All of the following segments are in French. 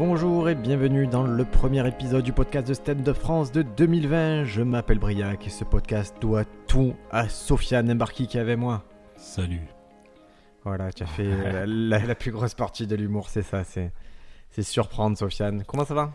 Bonjour et bienvenue dans le premier épisode du podcast de Stand de France de 2020. Je m'appelle Briac et ce podcast doit tout à Sofiane Embarki qui est avec moi. Salut. Voilà, tu as fait la, la- la plus grosse partie de l'humour, c'est ça, c'est c'est surprendre Sofiane. Comment ça va?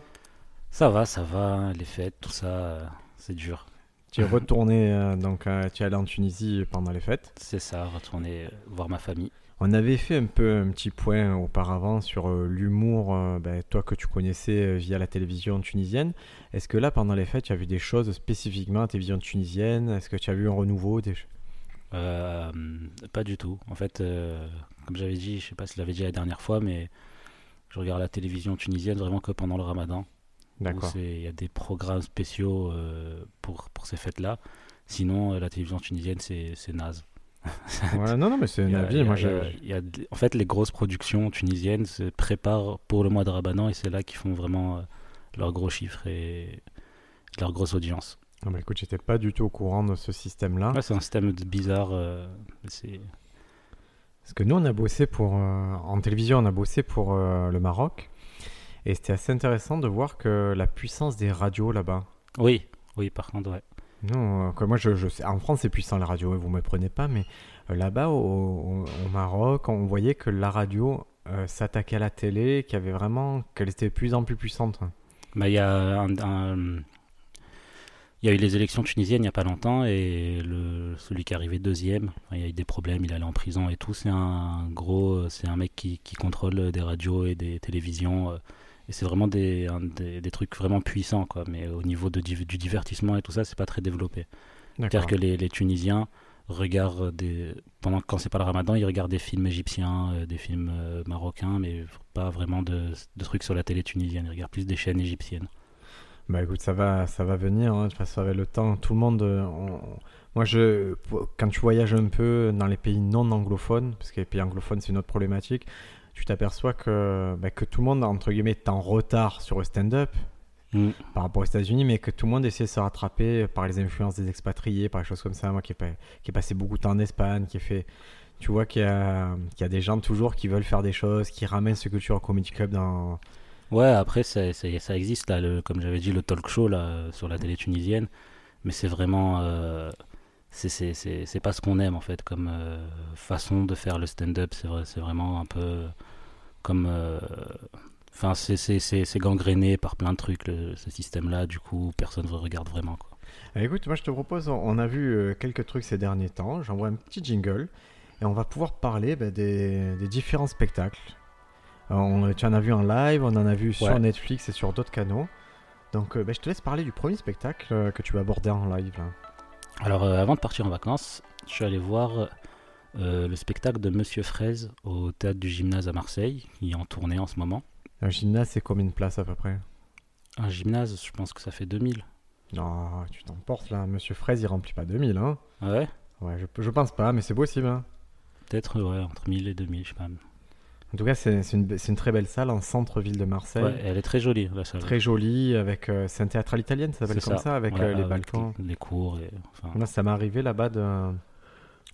Ça va, ça va, les fêtes, tout ça, c'est dur. Tu es retourné, euh, donc euh, tu es allé en Tunisie pendant les fêtes. C'est ça, retourner euh, voir ma famille. On avait fait un peu un petit point auparavant sur euh, l'humour, euh, ben, toi que tu connaissais euh, via la télévision tunisienne. Est-ce que là, pendant les fêtes, tu as vu des choses spécifiquement à la télévision tunisienne? Est-ce que tu as vu un renouveau des... Euh, pas du tout. En fait, euh, comme j'avais dit, je sais pas si je l'avais dit la dernière fois, mais je regarde la télévision tunisienne vraiment que pendant le ramadan. D'accord. Il y a des programmes spéciaux euh, pour, pour ces fêtes-là. Sinon, la télévision tunisienne, c'est naze. Non, non, mais c'est un avis. Moi, il y a- en fait, les grosses productions tunisiennes se préparent pour le mois de Ramadan et c'est là qu'ils font vraiment euh, leurs gros chiffres et leur grosse audience. Ah, bah, écoute, j'étais pas du tout au courant de ce système-là. Ouais, c'est un système bizarre. euh, c'est Parce que nous, on a bossé pour. euh, en télévision, on a bossé pour euh, le Maroc. Et c'était assez intéressant de voir que la puissance des radios là-bas. Oui, oui, par contre, ouais. Non, euh, que moi, je, je sais- en France, c'est puissant la radio, vous me prenez pas, mais euh, là-bas, au, au- Maroc, on voyait que la radio euh, s'attaquait à la télé, qu'il avait vraiment. qu'elle était de plus en plus puissante. Bah, il y a il y a eu les élections tunisiennes il n'y a pas longtemps et celui qui est arrivé deuxième, il y a eu des problèmes, il allait en prison et tout. C'est un gros, c'est un mec qui, qui contrôle des radios et des télévisions et c'est vraiment des, un- des, des trucs vraiment puissants quoi. Mais au niveau de, du divertissement et tout ça, c'est pas très développé. C'est-à-dire que les, les Tunisiens regardent des, pendant quand c'est pas le Ramadan, ils regardent des films égyptiens, euh, des films euh, marocains, mais pas vraiment de, de trucs sur la télé tunisienne. Ils regardent plus des chaînes égyptiennes. Bah écoute, ça va, ça va venir. Hein. De toute façon, avec le temps, tout le monde. euh, on- Moi, je, quand tu voyages un peu dans les pays non anglophones, parce que les pays anglophones, c'est une autre problématique, tu t'aperçois que, bah, que tout le monde, entre guillemets, est en retard sur le stand-up Mm. par rapport aux États-Unis, mais que tout le monde essaie de se rattraper par les influences des expatriés, par les choses comme ça. Moi, qui ai, pas- qui ai passé beaucoup de temps en Espagne, qui ai fait. Tu vois qu'il y, a, qu'il y a des gens toujours qui veulent faire des choses, qui ramènent ce culture comedy club dans. Ouais, après, ça, ça, ça existe, là, le, comme j'avais dit, le talk show là, sur la télé tunisienne, mais c'est vraiment. euh, c'est- c'est c'est- c'est pas ce qu'on aime, en fait, comme euh, façon de faire le stand-up. C'est vrai- c'est vraiment un peu comme. euh, Enfin, c'est- c'est c'est- c'est gangréné par plein de trucs, le- ce système-là, du coup, personne ne regarde vraiment, quoi. Eh, Écoute, moi je te propose, on a vu euh, quelques trucs ces derniers temps. J'envoie un petit jingle et on va pouvoir parler bah, des, des différents spectacles. On- tu en as vu en live, on en a vu sur. Netflix et sur d'autres canaux. Donc euh, bah, je te laisse parler du premier spectacle euh, que tu vas aborder en live. Là. Alors, euh, avant de partir en vacances, je suis allé voir euh, le spectacle de Monsieur Fraise au théâtre du gymnase à Marseille, qui est en tournée en ce moment. Un gymnase, c'est combien de places à peu près? Un gymnase, je pense que ça fait 2000. Non, tu t'emportes là. Monsieur Fraise, il remplit pas 2000. Hein Ah ouais? Ouais, je, je pense pas, mais c'est possible. Hein. Peut-être, ouais, entre 1000 et 2000, je sais pas. En tout cas, c'est une, très belle salle en centre-ville de Marseille. Ouais, elle est très jolie, la salle. Très jolie, avec. euh, c'est un théâtre à l'italienne, ça s'appelle comme ça, avec Ouais, euh, les avec balcons. Les cours, et, enfin, ça m'est arrivé là-bas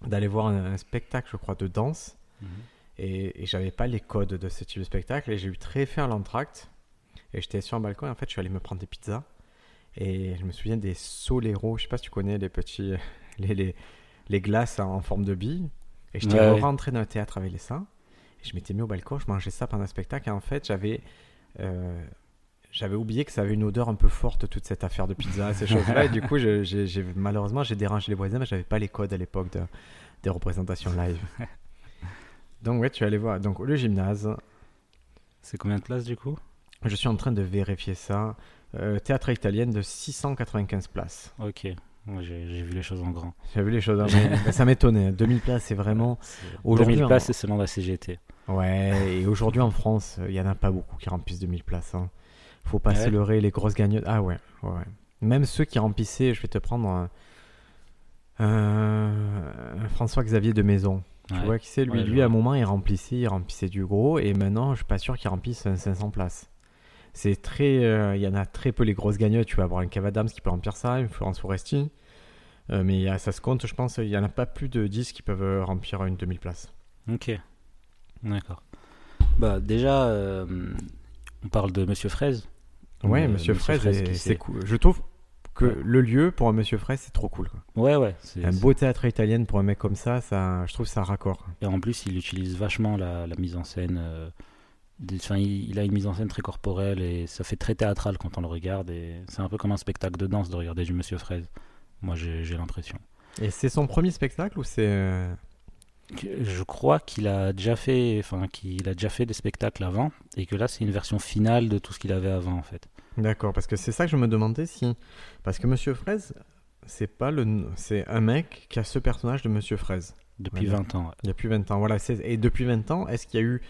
d'aller voir un, un spectacle, je crois, de danse. mhm. Et, et j'avais pas les codes de ce type de spectacle. Et j'ai eu très faim à l'entracte. Et j'étais sur un balcon. Et en fait, je suis allé me prendre des pizzas. Et je me souviens des soleros. Je sais pas si tu connais les petits. Les, les, les glaces en forme de bille. Et j'étais ouais. rentré dans le théâtre avec les seins. Je m'étais mis au balcon. Je mangeais ça pendant le spectacle. Et en fait, j'avais. euh, j'avais oublié que ça avait une odeur un peu forte, toute cette affaire de pizza, ces choses-là. Et du coup, je- malheureusement, j'ai dérangé les voisins, mais j'avais pas les codes à l'époque de- des représentations live. Donc, ouais, tu es allé voir. Donc, le gymnase, C'est combien de places du coup? Je suis en train de vérifier ça. Euh, théâtre italienne de 695 places. Ok, j'ai vu les choses en grand. J'ai vu les choses. hein, mais- mais ça m'étonnait. 2000 places, c'est vraiment. C'est- Aujourd'hui, 2000 en- places, c'est selon la CGT. Ouais, et aujourd'hui en France, il y en a pas beaucoup qui remplissent 2000 places. Hein. Faut pas se leurrer, les grosses gagnottes. Ah ouais, ouais. Même ceux qui remplissaient, je vais te prendre un, François-Xavier de Maison. Tu vois qui c'est? Lui Ouais, Lui, à un moment, il remplissait, il remplissait du gros, et maintenant, je suis pas sûr qu'il remplisse un 500 places. C'est très, euh, il y en a très peu les grosses gagnottes. Tu vas avoir un Cavadams qui peut remplir ça, une Florence Foresti. Euh, mais ça se compte, je pense, il y en a pas plus de 10 qui peuvent euh, remplir une 2000 places. Ok, d'accord. Bah déjà, euh, On parle de Monsieur Fraise. Ouais, Euh, Monsieur Monsieur Fraise, c'est cool. Je trouve que Ouais. le lieu pour un Monsieur Fraise, c'est trop cool. quoi. Ouais, ouais. c'est- Un beau théâtre italien pour un mec comme ça, ça, je trouve ça raccord. Et en plus, il utilise vachement la, la mise en scène. euh, des- il, il a une mise en scène très corporelle et ça fait très théâtral quand on le regarde. Et c'est un peu comme un spectacle de danse de regarder du Monsieur Fraise. Moi, j'ai l'impression. Et c'est son premier spectacle ou c'est euh, Je crois qu'il a déjà fait, enfin, qu'il a déjà fait des spectacles avant et que là, c'est une version finale de tout ce qu'il avait avant, en fait. D'accord, parce que c'est ça que je me demandais si. Parce que Monsieur Fraise, c'est pas le. C'est un mec qui a ce personnage de Monsieur Fraise. Depuis Ouais, 20 ans. ouais. Il y a plus 20 ans. Voilà. Et depuis 20 ans, est-ce qu'il y a eu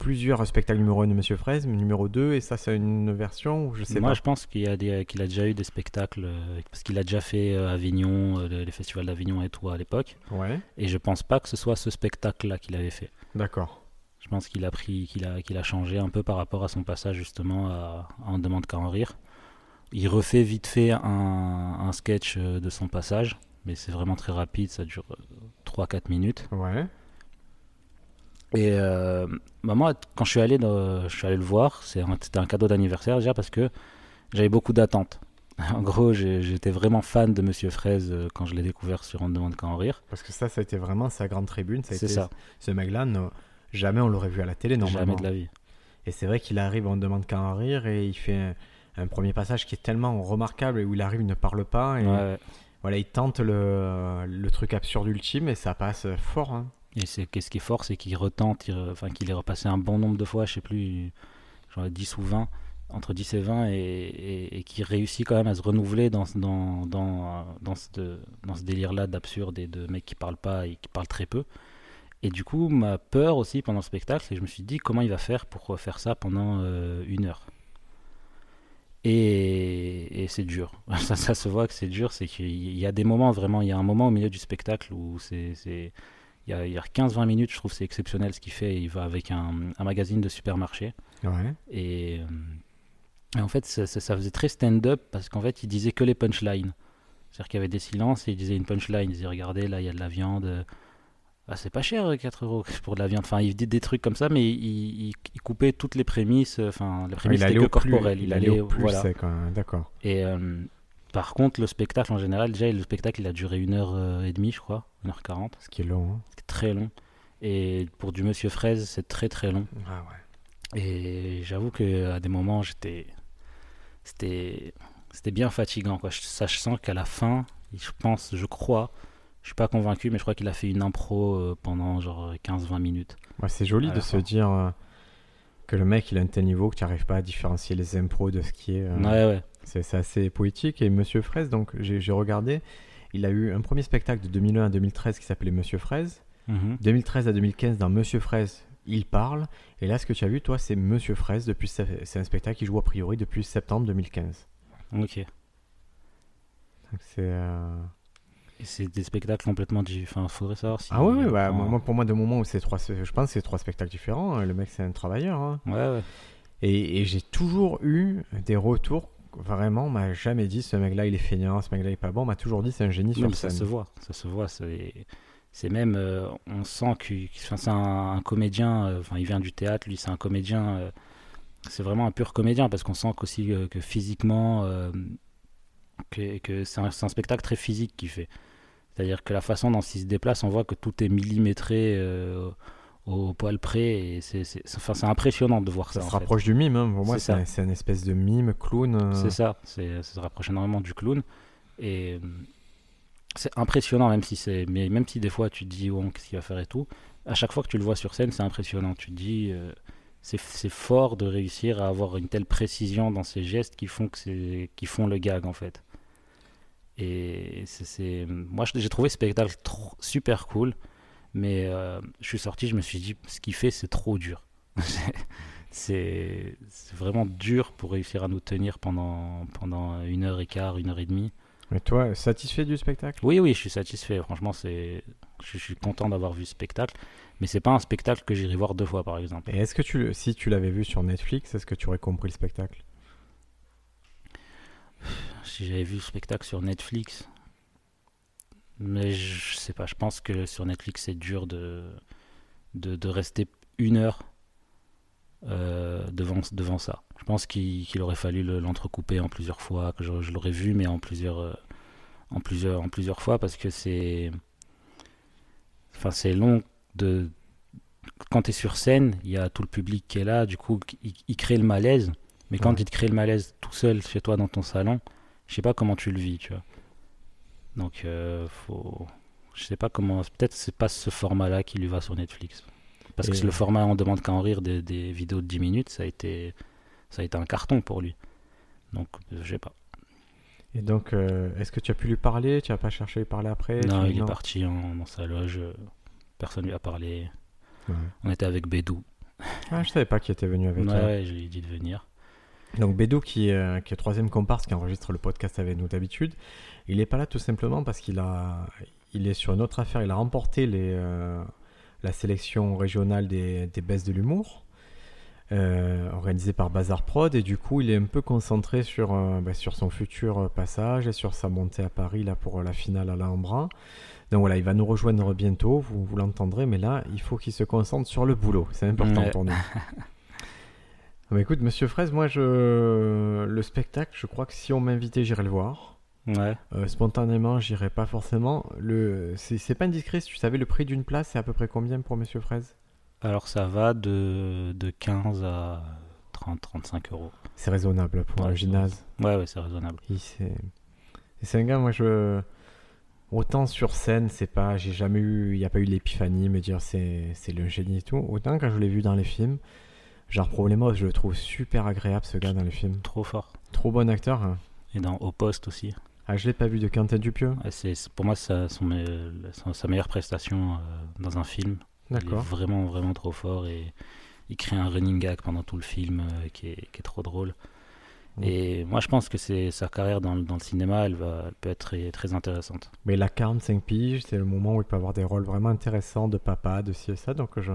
plusieurs spectacles numéro 1 de Monsieur Fraise, numéro 2, et ça, c'est une version ou je sais Moi, pas. je pense qu'il y a des- qu'il a déjà eu des spectacles euh, parce qu'il a déjà fait euh, Avignon, euh, les festivals d'Avignon et tout à l'époque. Ouais, Et je pense pas que ce soit ce spectacle-là qu'il avait fait. d'accord. Je pense qu'il a pris, qu'il a, qu'il a changé un peu par rapport à son passage justement à, à On demande qu'à en rire. Il refait vite fait un, un sketch euh, de son passage, mais c'est vraiment très rapide, ça dure 3-4 minutes. Ouais. Et euh, bah, moi, quand je suis allé, dans- je suis allé le voir, un- c'était un cadeau d'anniversaire déjà parce que j'avais beaucoup d'attentes. En gros, j'étais vraiment fan de Monsieur Fraise euh, quand je l'ai découvert sur On ne demande qu'à en rire. Parce que ça, ça a été vraiment sa grande tribune. C'est ça, Ce mec-là, jamais on l'aurait vu à la télé normalement. jamais de la vie. Et c'est vrai qu'il arrive, on ne demande qu'à en rire, et il fait un, un premier passage qui est tellement remarquable et où il arrive, il ne parle pas. Et ouais. voilà, il tente le, le truc absurde ultime et ça passe fort. hein. Et c'est qu'est-ce qui est fort, c'est qu'il retente, enfin qu'il est repassé un bon nombre de fois, je sais plus, genre 10 ou 20, entre 10 et 20, et, et, qui réussit quand même à se renouveler dans, dans, dans, dans ce, délire-là d'absurde et de mecs qui parlent pas et qui parlent très peu. Et du coup, ma peur aussi pendant le spectacle, c'est que je me suis dit comment il va faire pour faire ça pendant euh, une heure? Et, et c'est dur. Ça, ça se voit que c'est dur. C'est qu'il y a des moments, vraiment, il y a un moment au milieu du spectacle où c'est. Il y a, il y a 15-20 minutes, je trouve c'est exceptionnel ce qu'il fait. Il va avec un, un magazine de supermarché. Ouais. Et, euh, et en fait, ça, ça- ça faisait très stand-up parce qu'en fait, il disait que les punchlines. C'est-à-dire qu'il y avait des silences et il disait une punchline. Il disait Regardez, là, il y a de la viande. Ah, c'est pas cher, euh, 4 euros pour de la viande. Enfin, il dit des trucs comme ça, mais il, il- il coupait toutes les prémices. euh, Enfin, les prémices il allait que corporelles. il allait au plus voilà. hein, D'accord. Et euh, par contre, le spectacle en général, déjà, le spectacle, il a duré une heure euh, et demie, je crois, 1h40. Ce qui est long. hein. C'est très long. Et pour du Monsieur Fraise, c'est très très long. Ah ouais. Et j'avoue que à des moments, j'étais, c'était, c'était bien fatigant. Quoi. Je, ça, je sens qu'à la fin, je pense, je crois, je suis pas convaincu, mais je crois qu'il a fait une impro euh, pendant genre 15-20 minutes. Ouais, c'est joli de se dire euh, que le mec il a un tel niveau que tu n'arrives pas à différencier les impros de ce qui est. euh, Ouais, ouais. C'est assez poétique. Et Monsieur Fraise, donc j'ai regardé, il a eu un premier spectacle de 2001 à 2013 qui s'appelait Monsieur Fraise. Mhm. 2013 à 2015 dans Monsieur Fraise, il parle. Et là, ce que tu as vu, toi, c'est Monsieur Fraise. Depuis, c'est un spectacle qui joue a priori depuis septembre 2015. Ok. C'est. euh, c'est des spectacles complètement différents. Enfin, faudrait savoir si. Ah ouais, ouais, bah, moi, pour moi, de moment où c'est trois, je pense c'est trois spectacles différents. hein. Le mec, c'est un travailleur. hein. Ouais, ouais. Et, et j'ai toujours eu des retours. Vraiment, on m'a jamais dit ce mec-là il est feignant, ce mec-là il est pas bon. On m'a toujours dit c'est un génie Non, sur mais ça scène. se voit, ça se voit. C'est, même, euh, on sent qu'il- enfin, c'est un, un comédien. euh, Enfin, il vient du théâtre, lui, c'est un comédien. euh, c'est vraiment un pur comédien parce qu'on sent qu'aussi euh, que physiquement, que, que c'est, un, spectacle très physique qu'il fait. C'est-à-dire que la façon dont il se déplace, on voit que tout est millimétré au poil près. C'est, enfin, c'est impressionnant de voir ça. Ça se fait. rapproche du mime. hein. Pour moi, C'est un- une espèce de mime, clown. euh. C'est ça, c'est, ça se rapproche énormément du clown. Et euh, c'est impressionnant, même si, c'est, mais même si des fois tu te dis, oh, qu'est-ce qu'il va faire et tout, à chaque fois que tu le vois sur scène, c'est impressionnant. Tu te dis, euh, c'est, c'est fort de réussir à avoir une telle précision dans ses gestes qui font, que c'est, qui font le gag en fait. Et c'est, c'est- moi j'ai trouvé ce spectacle trop, super cool, mais euh, je suis sorti, je me suis dit, ce qu'il fait, c'est trop dur. c'est, vraiment dur pour réussir à nous tenir pendant, pendant une heure et quart, une heure et demie. Mais toi, satisfait du spectacle? Oui, oui, je suis satisfait. Franchement, c'est, je, je suis content d'avoir vu ce spectacle. Mais c'est pas un spectacle que j'irai voir deux fois, par exemple. Et est-ce que tu, si tu l'avais vu sur Netflix, est-ce que tu aurais compris le spectacle? Si j'avais vu le spectacle sur Netflix, mais je sais pas. Je pense que sur Netflix, c'est dur de, de, de rester une heure euh, devant, devant ça. Je pense qu'il aurait fallu le- l'entrecouper en plusieurs fois, que je, je l'aurais vu, mais en plusieurs, euh, en plusieurs, en plusieurs fois, parce que c'est, enfin, c'est long de. Quand tu es sur scène, il y a tout le public qui est là, du coup, il, il crée le malaise. Mais quand Ouais. il te crée le malaise tout seul chez toi dans ton salon, je sais pas comment tu le vis, tu vois. Donc, euh, faut. Je sais pas comment. Peut-être c'est pas ce format-là qui lui va sur Netflix. Parce Et- que le format On demande qu'à en rire des, des vidéos de 10 minutes, ça a été, ça a été un carton pour lui. Donc, euh, je sais pas. Et donc, euh, est-ce que tu as pu lui parler? Tu n'as pas cherché à lui parler après? Non, il est parti en- dans sa loge. euh, Personne lui a parlé. Ouais. On était avec Bédou. Ah, je savais pas qu'il était venu avec Ouais, toi. ouais, je lui ai dit de venir. Donc Bédou, qui, euh, qui est troisième comparse, qui enregistre le podcast avec nous d'habitude, il n'est pas là tout simplement parce qu'il a, il est sur une autre affaire. Il a remporté les, euh, la sélection régionale des, des baisses de l'humour, euh, organisée par Bazar Prod, et du coup, il est un peu concentré sur, bah, sur son futur passage et sur sa montée à Paris là pour la finale à l'Ambra. Donc voilà, il va nous rejoindre bientôt, vous, vous l'entendrez, mais là, il faut qu'il se concentre sur le boulot. C'est important Ouais. pour nous. Bah écoute, Monsieur Fraise, moi, je... le spectacle, je crois que si on m'invitait, j'irais le voir. Ouais. Euh, spontanément, j'irais pas forcément. Le... C'est pas indiscret, si tu savais le prix d'une place, c'est à peu près combien pour Monsieur Fraise? Alors, ça va de, de 15 à 30, 35 euros. C'est raisonnable pour Ouais, un gymnase. Ouais, ouais, c'est raisonnable. C'est un gars, moi, je. Autant sur scène, c'est pas. J'ai jamais eu. Il n'y a pas eu l'épiphanie, me dire c'est le génie et tout. Autant quand je l'ai vu dans les films, genre Problemos, je le trouve super agréable, ce gars dans les films. Trop fort. Trop bon acteur. hein. Et dans Au Poste aussi. Ah, je l'ai pas vu de Quentin Dupieux. Ouais, c'est, pour moi, ça, son, me- son- sa meilleure prestation euh, dans un film. Il est D'accord. vraiment, vraiment trop fort et il crée un running gag pendant tout le film euh, qui, est, qui est trop drôle. Et moi, je pense que c'est, sa carrière dans, le- dans le cinéma, elle, va, elle peut être très, très intéressante. Mais il a 45 piges, c'est le moment où il peut avoir des rôles vraiment intéressants de papa, de ci et ça. Donc, je...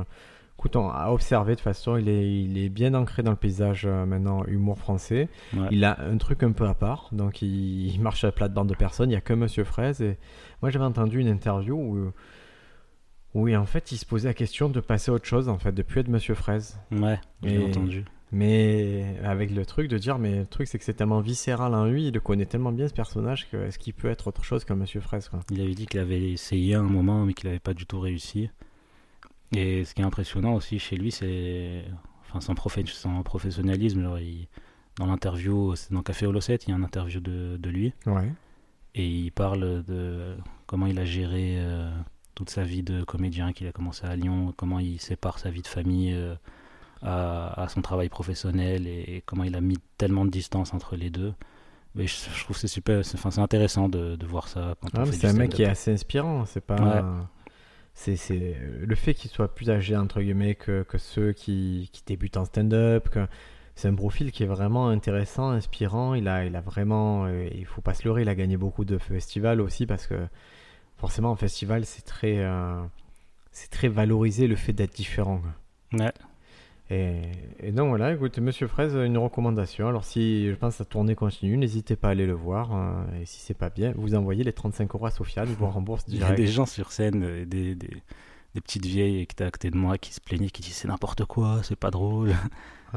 écoute, on- à observer de toute façon, il est, il est bien ancré dans le paysage euh, maintenant humour français. Ouais. Il a un truc un peu à part, donc il, il marche à la plate-bande de personnes. Il n'y a que Monsieur Fraise. Et moi, j'avais entendu une interview où, où en fait, il se posait la question de passer à autre chose, en fait, de plus être Monsieur Fraise. Ouais, j'ai entendu. Mais avec le truc de dire, mais le truc, c'est que c'est tellement viscéral en lui, il le connaît tellement bien ce personnage que est-ce qu'il peut être autre chose qu'un Monsieur Fraise, quoi? Il avait dit qu'il avait essayé à un moment, mais qu'il n'avait pas du tout réussi. Et ce qui est impressionnant aussi chez lui, c'est enfin, son, professionnalisme. Genre, il- dans l'interview, c'est dans Café Holocet, il y a une interview de, de lui. Ouais. Et il parle de comment il a géré euh, toute sa vie de comédien, qu'il a commencé à Lyon, comment il sépare sa vie de famille euh, à, à son travail professionnel et, comment il a mis tellement de distance entre les deux. Mais je, je trouve que c'est super, c'est, enfin, c'est intéressant de, de voir ça. Quand Ah, c'est un mec qui est assez inspirant. C'est pas. Ouais. C'est, c'est le fait qu'il soit plus âgé entre guillemets que, que ceux qui, qui débutent en stand-up. Que c'est un profil qui est vraiment intéressant, inspirant. Il a, il a vraiment. euh, il faut pas se leurrer. Il a gagné beaucoup de festivals aussi parce que forcément en festival c'est très euh, c'est très valorisé le fait d'être différent. Ouais. Et, et donc voilà, écoute, Monsieur Fraise, une recommandation. Alors si je pense que la tournée continue, n'hésitez pas à aller le voir. hein, et si c'est pas bien, vous envoyez les 35 euros à Sofiane, il vous rembourse Il y a direct. des gens sur scène, euh, des, des, des petites vieilles qui étaient à côté de moi qui se plaignaient, qui disent c'est n'importe quoi, c'est pas drôle.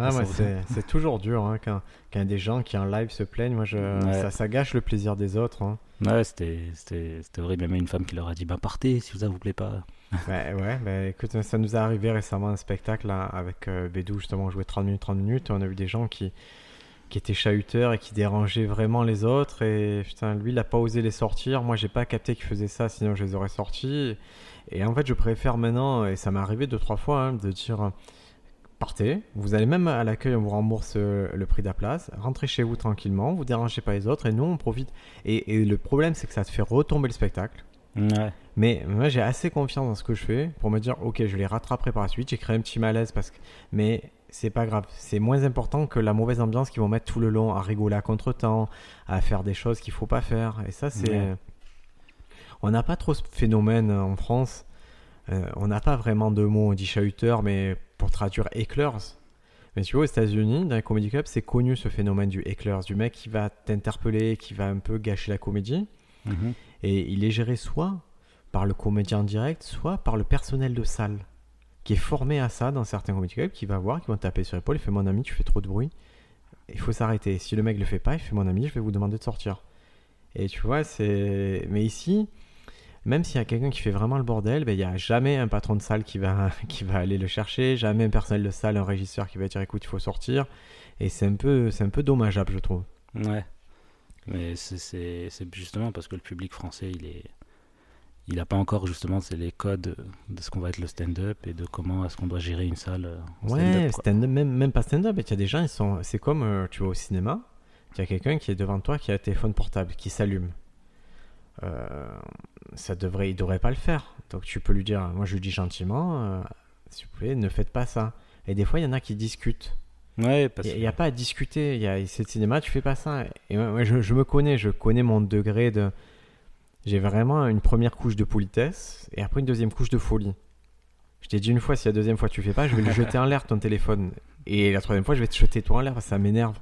Ah, ouais, c'est, toujours dur hein, quand, quand des gens qui en live se plaignent. Moi, je, Ouais. ça, ça gâche le plaisir des autres. hein. Ouais, c'était, c'était, c'était horrible. Même une femme qui leur a dit bah partez si ça vous plaît pas. Ouais, ouais, bah, écoute, ça nous est arrivé récemment un spectacle là, avec euh, Bédou, justement, on jouait 30 minutes, 30 minutes, on a vu des gens qui, qui étaient chahuteurs et qui dérangeaient vraiment les autres, et putain, lui, il a pas osé les sortir, moi, j'ai pas capté qu'il faisait ça, sinon je les aurais sortis, et en fait, je préfère maintenant, et ça m'est arrivé deux, trois fois, hein, de dire, partez, vous allez même à l'accueil, on vous rembourse euh, le prix de la place, rentrez chez vous tranquillement, vous dérangez pas les autres, et nous, on profite, et, et le problème, c'est que ça te fait retomber le spectacle, Ouais. mais moi j'ai assez confiance dans ce que je fais pour me dire ok je les rattraperai par la suite. J'ai créé un petit malaise parce que mais c'est pas grave. C'est moins important que la mauvaise ambiance qu'ils vont mettre tout le long à rigoler à contre-temps, à faire des choses qu'il faut pas faire. Et ça c'est Ouais. on n'a pas trop ce phénomène en France. Euh, on n'a pas vraiment de mots on dit chahuteur mais pour traduire éclairs. Mais tu vois, aux États-Unis, dans les comedy clubs, c'est connu ce phénomène du éclairs, du mec qui va t'interpeller, qui va un peu gâcher la comédie. Mhm. Et il est géré soit par le comédien direct, soit par le personnel de salle qui est formé à ça dans certains comedy clubs, qui va voir, qui va taper sur l'épaule, il fait mon ami, tu fais trop de bruit, il faut s'arrêter. Si le mec le fait pas, il fait mon ami, je vais vous demander de sortir. Et tu vois, c'est. Mais ici, même s'il y a quelqu'un qui fait vraiment le bordel, ben, il n'y a jamais un patron de salle qui va, qui va aller le chercher, jamais un personnel de salle, un régisseur qui va dire écoute, il faut sortir. Et c'est un peu, c'est un peu dommageable, je trouve. Ouais. Mais c'est justement parce que le public français, il est. Il n'a pas encore justement c'est les codes de ce qu'on va être le stand-up et de comment est-ce qu'on doit gérer une salle. Euh, ouais, stand même, même pas stand-up. Il y a des gens, ils sont, c'est comme euh, tu vas au cinéma, il y a quelqu'un qui est devant toi qui a un téléphone portable qui s'allume. Euh, ça devrait, il devrait pas le faire. Donc tu peux lui dire, moi je lui dis gentiment, s'il vous plaît, ne faites pas ça. Et des fois, il y en a qui discutent. Ouais, Il n'y a, pas à discuter. Il y a c'est le cinéma, tu fais pas ça. Et moi, je, me connais, je connais mon degré de. J'ai vraiment une première couche de politesse et après une deuxième couche de folie. Je t'ai dit une fois, si la deuxième fois tu fais pas, je vais le jeter en l'air ton téléphone. Et la troisième fois, je vais te jeter toi en l'air, ça m'énerve.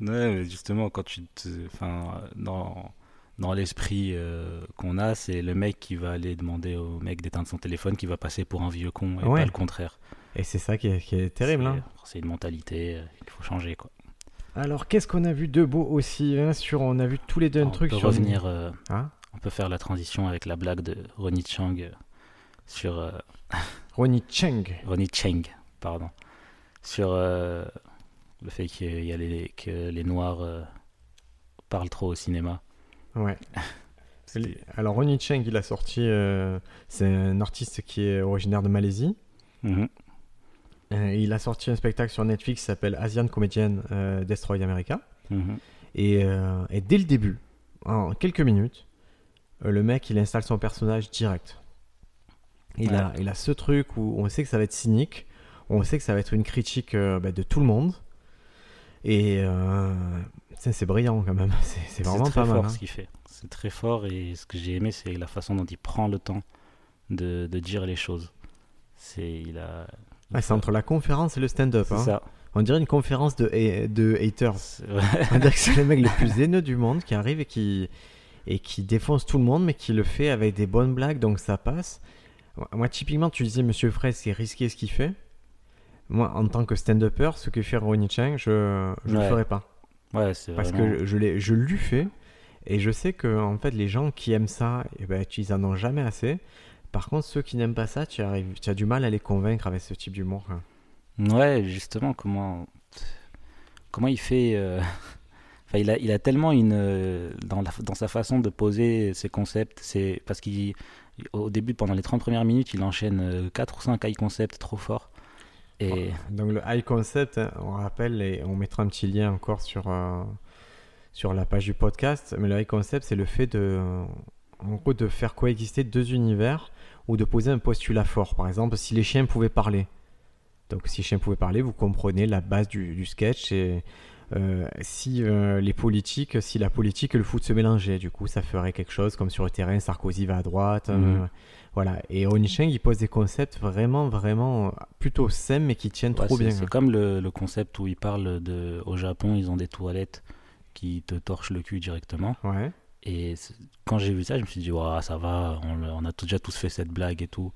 Ouais, justement, quand tu te. Enfin, dans, dans l'esprit euh, qu'on a, c'est le mec qui va aller demander au mec d'éteindre son téléphone qui va passer pour un vieux con et pas le contraire. Et c'est ça qui est, terrible. Hein. C'est une mentalité, euh, il faut changer quoi. Alors, qu'est-ce qu'on a vu de beau aussi hein, sur, On a vu tous les deux un truc peut sur. Revenir, euh, hein on peut faire la transition avec la blague de Ronnie Chang sur. Ronnie Chang. Ronnie Chang, pardon. Sur le fait qu'il y a les, que les Noirs euh, parlent trop au cinéma. Ouais. Alors Ronnie Cheng, il a sorti, euh, c'est un artiste qui est originaire de Malaisie. Mhm. Euh, il a sorti un spectacle sur Netflix qui s'appelle Asian Comedian Destroy America. Mhm. Et, et, dès le début, en quelques minutes, le mec il installe son personnage direct. Il, a, il a ce truc où on sait que ça va être cynique, on sait que ça va être une critique bah, de tout le monde. Et euh, c'est brillant quand même. C'est vraiment pas mal. C'est fort ce qu'il fait. C'est très fort et ce que j'ai aimé, c'est la façon dont il prend le temps de, de dire les choses. C'est il a. c'est entre la conférence et le stand-up. Hein. ça. On dirait une conférence de, de haters. On dirait que c'est le mec le plus haineux du monde qui arrive et qui, et qui défonce tout le monde, mais qui le fait avec des bonnes blagues, donc ça passe. Moi, typiquement, tu disais, Monsieur Fraisse, c'est risqué ce qu'il fait moi, en tant que stand-upper, ce que fait Ronnie Chang, je ne le ferai pas. Ouais, Parce que je, je lui fais, et je sais que en fait, les gens qui aiment ça, eh ben, ils en ont jamais assez. Par contre, ceux qui n'aiment pas ça, tu, arrives, tu as du mal à les convaincre avec ce type d'humour. Ouais, justement, comment, comment il fait. Euh, enfin, il, a, il a tellement une. Euh, dans, la, dans sa façon de poser ses concepts, c'est parce qu'au début, pendant les 30 premières minutes, il enchaîne 4 euh, ou 5 high concepts trop forts. Et... Donc le high concept, hein, on rappelle et on mettra un petit lien encore sur, euh, sur la page du podcast. Mais le high concept, c'est le fait de, en gros, de faire coexister deux univers ou de poser un postulat fort. Par exemple, si les chiens pouvaient parler. Donc si les chiens pouvaient parler, vous comprenez la base du, du sketch et euh, si euh, les politiques, si la politique et le foot se mélangeaient, du coup, ça ferait quelque chose comme sur le terrain, Sarkozy va à droite. Mhm. Voilà. Et Cheng, il pose des concepts vraiment, vraiment plutôt sains, mais qui tiennent trop bien. C'est comme le, concept où il parle de. Au Japon, ils ont des toilettes qui te torchent le cul directement. Ouais. Et quand j'ai vu ça, je me suis dit, ça va, on, a déjà tous fait cette blague et tout.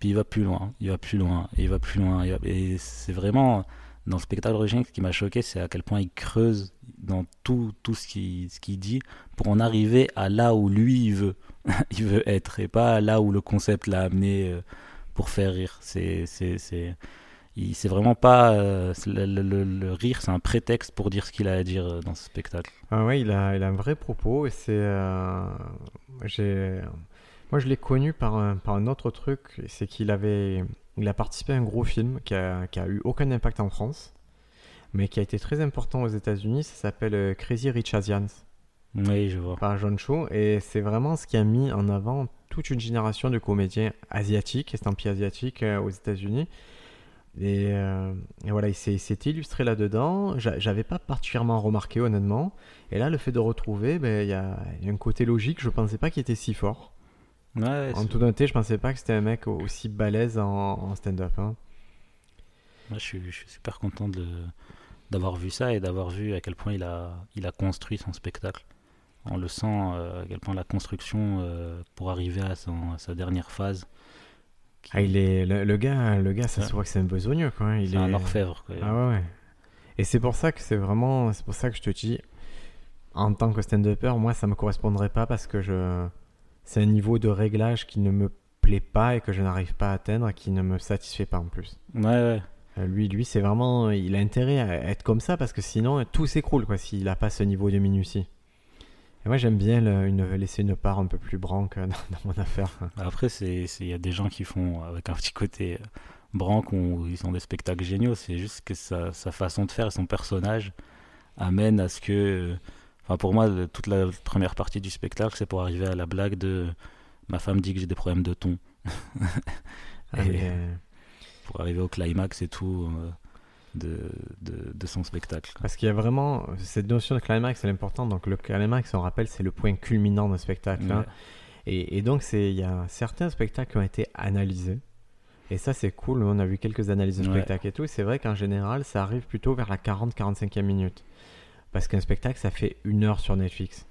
Puis il va plus loin, il va plus loin, il va plus loin. Et c'est vraiment dans le spectacle original, ce qui m'a choqué, c'est à quel point il creuse dans tout, tout ce qu'il ce dit pour en arriver à là où lui il veut, il veut être et pas là où le concept l'a amené euh, pour faire rire. C'est c'est vraiment pas euh, le, rire, c'est un prétexte pour dire ce qu'il a à dire euh, dans ce spectacle. Ah ouais, il a, il a un vrai propos et c'est j'ai moi je l'ai connu par un, par un autre truc, c'est qu'il avait il a participé à un gros film qui a, qui a eu aucun impact en France, mais qui a été très important aux États-Unis. Ça s'appelle euh, Crazy Rich Asians. Oui, je vois. Par John Cho. Et c'est vraiment ce qui a mis en avant toute une génération de comédiens asiatiques, estampillés asiatiques euh, aux États-Unis. Et, euh, et, voilà, il s'est illustré là-dedans. J'avais pas particulièrement remarqué, honnêtement. Et là, le fait de retrouver, ben, il y, a, y, a un côté logique. Je pensais pas qu'il était si fort en tout noté, je pensais pas que c'était un mec aussi balèze en, stand-up. Hein. Moi, je, suis, je, suis, super content d'avoir vu ça et d'avoir vu à quel point il a, il a construit son spectacle. On le sent euh, à quel point la construction euh, pour arriver à, sa dernière phase, qui- Ah, il est, le, le gars, le gars, ça Ouais. se voit que c'est un besogneux, quoi. Il c'est est un orfèvre. quoi. Ah ouais, ouais. Et c'est pour ça que c'est vraiment, c'est pour ça que je te dis, en tant que stand-upper, moi, ça me correspondrait pas parce que je, c'est un niveau de réglage qui ne me plaît pas et que je n'arrive pas à atteindre, qui ne me satisfait pas en plus. Ouais, ouais. Euh, Lui, lui, c'est vraiment, il a intérêt à être comme ça parce que sinon tout s'écroule quoi s'il a pas ce niveau de minutie. Et moi, j'aime bien le- une, laisser une part un peu plus branque dans, dans mon affaire. Après, il y a des gens qui font avec un petit côté euh, branque où ils ont des spectacles géniaux. C'est juste que sa, sa façon de faire et son personnage amène à ce que. euh, Enfin, pour moi, le- toute la première partie du spectacle, c'est pour arriver à la blague de ma femme dit que j'ai des problèmes de ton. Ah, mais, euh, Pour arriver au climax et tout euh, de, de, de son spectacle. Parce qu'il y a vraiment cette notion de climax, c'est important. Donc le climax, on rappelle, c'est le point culminant d'un spectacle. hein. Et, et donc, il y a certains spectacles qui ont été analysés. Et ça, c'est cool. On a vu quelques analyses de Ouais. spectacles et tout. C'est vrai qu'en général, ça arrive plutôt vers la 40-45e minute. Parce qu'un spectacle, ça fait une heure sur Netflix.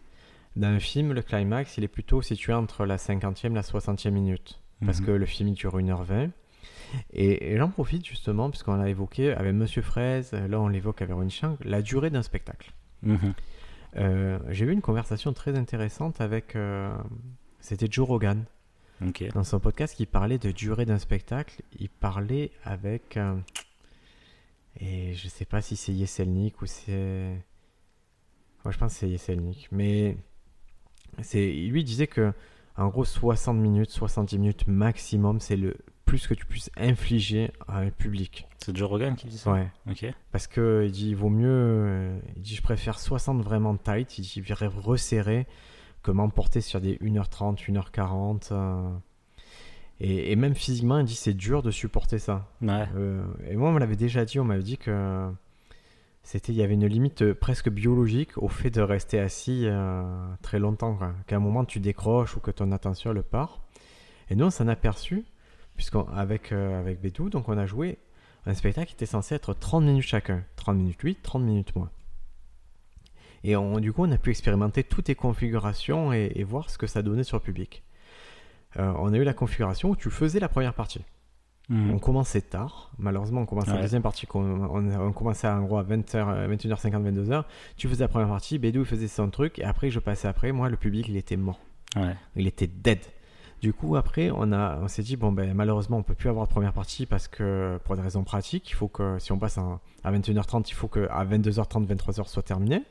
Dans un film, le climax, il est plutôt situé entre la 50e et la 60e minute. Parce Mhm. que le film, il dure 1h20. Et, et j'en profite justement, puisqu'on l'a évoqué avec Monsieur Fraise, là on l'évoque avec Ron Chang, la durée d'un spectacle. Mhm. Euh, J'ai eu une conversation très intéressante avec. euh, C'était Joe Rogan. Dans son podcast, qui parlait de durée d'un spectacle, il parlait avec. euh, et je sais pas si c'est Yeselnik ou c'est. Moi, je pense que c'est Yeselnik. Mais lui disait que, en gros, 60 minutes, 70 minutes maximum, c'est le plus que tu puisses infliger à un public. C'est Joe Rogan qui dit ça Ouais. Ok. Parce que il dit il vaut mieux. euh, Il dit je préfère 60 vraiment tight. Il dit je dirais resserrer que m'emporter sur des 1h30, 1h40. euh, et, et même physiquement, il dit c'est dur de supporter ça. Ouais. Euh, et moi, on me l'avait déjà dit. On m'avait dit que c'était il y avait une limite euh, presque biologique au fait de rester assis euh, très longtemps. Qu'à un moment tu décroches ou que ton attention le part. Et nous, on s'en a aperçu puisqu'avec euh, avec Bédou, donc on a joué un spectacle qui était censé être 30 minutes chacun. 30 minutes lui, 30 minutes moi. Et on- du coup, on a pu expérimenter toutes les configurations et, et voir ce que ça donnait sur le public. Euh, on a eu la configuration où tu faisais la première partie. Mhm. On commençait tard. Malheureusement, on commençait la deuxième partie. On, on commençait en gros à 20h, 21h50, 22h. Tu faisais la première partie, Bédou faisait son truc, et après je passais après. Moi, le public, il était mort. Ouais. Il était dead. Du coup, après, on, a, on s'est dit, bon, ben, malheureusement, on peut plus avoir de première partie parce que, pour des raisons pratiques, il faut que, si on passe à 21h30, il faut qu'à 22h30, 23h soit terminé.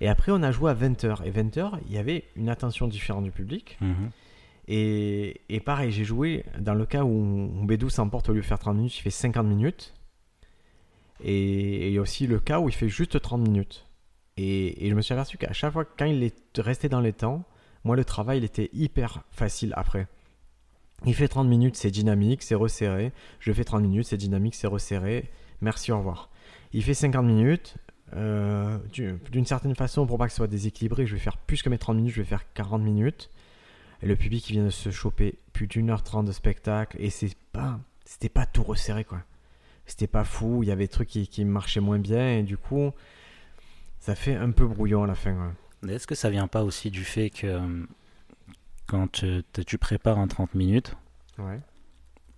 Et après, on a joué à 20h. Et 20h, il y avait une attention différente du public. Mhm. Et, et pareil, j'ai joué dans le cas où Bédou s'emporte au lieu de faire 30 minutes, il fait 50 minutes. Et et il y a aussi le cas où il fait juste 30 minutes. Et, et je me suis aperçu qu'à chaque fois, quand il est resté dans les temps, moi le travail il était hyper facile après. Il fait 30 minutes, c'est dynamique, c'est resserré. Je fais 30 minutes, c'est dynamique, c'est resserré. Merci, au revoir. Il fait 50 minutes. euh, du- D'une certaine façon, pour pas que ce soit déséquilibré, je vais faire plus que mes 30 minutes, je vais faire 40 minutes. Et le public il vient de se choper plus d'une heure trente de spectacle et c'est pas c'était pas tout resserré quoi. C'était pas fou, il y avait des trucs qui, marchaient moins bien et du coup ça fait un peu brouillon à la fin. Est-ce que ça vient pas aussi du fait que euh, quand tu, te- tu prépares un 30 minutes, Ouais.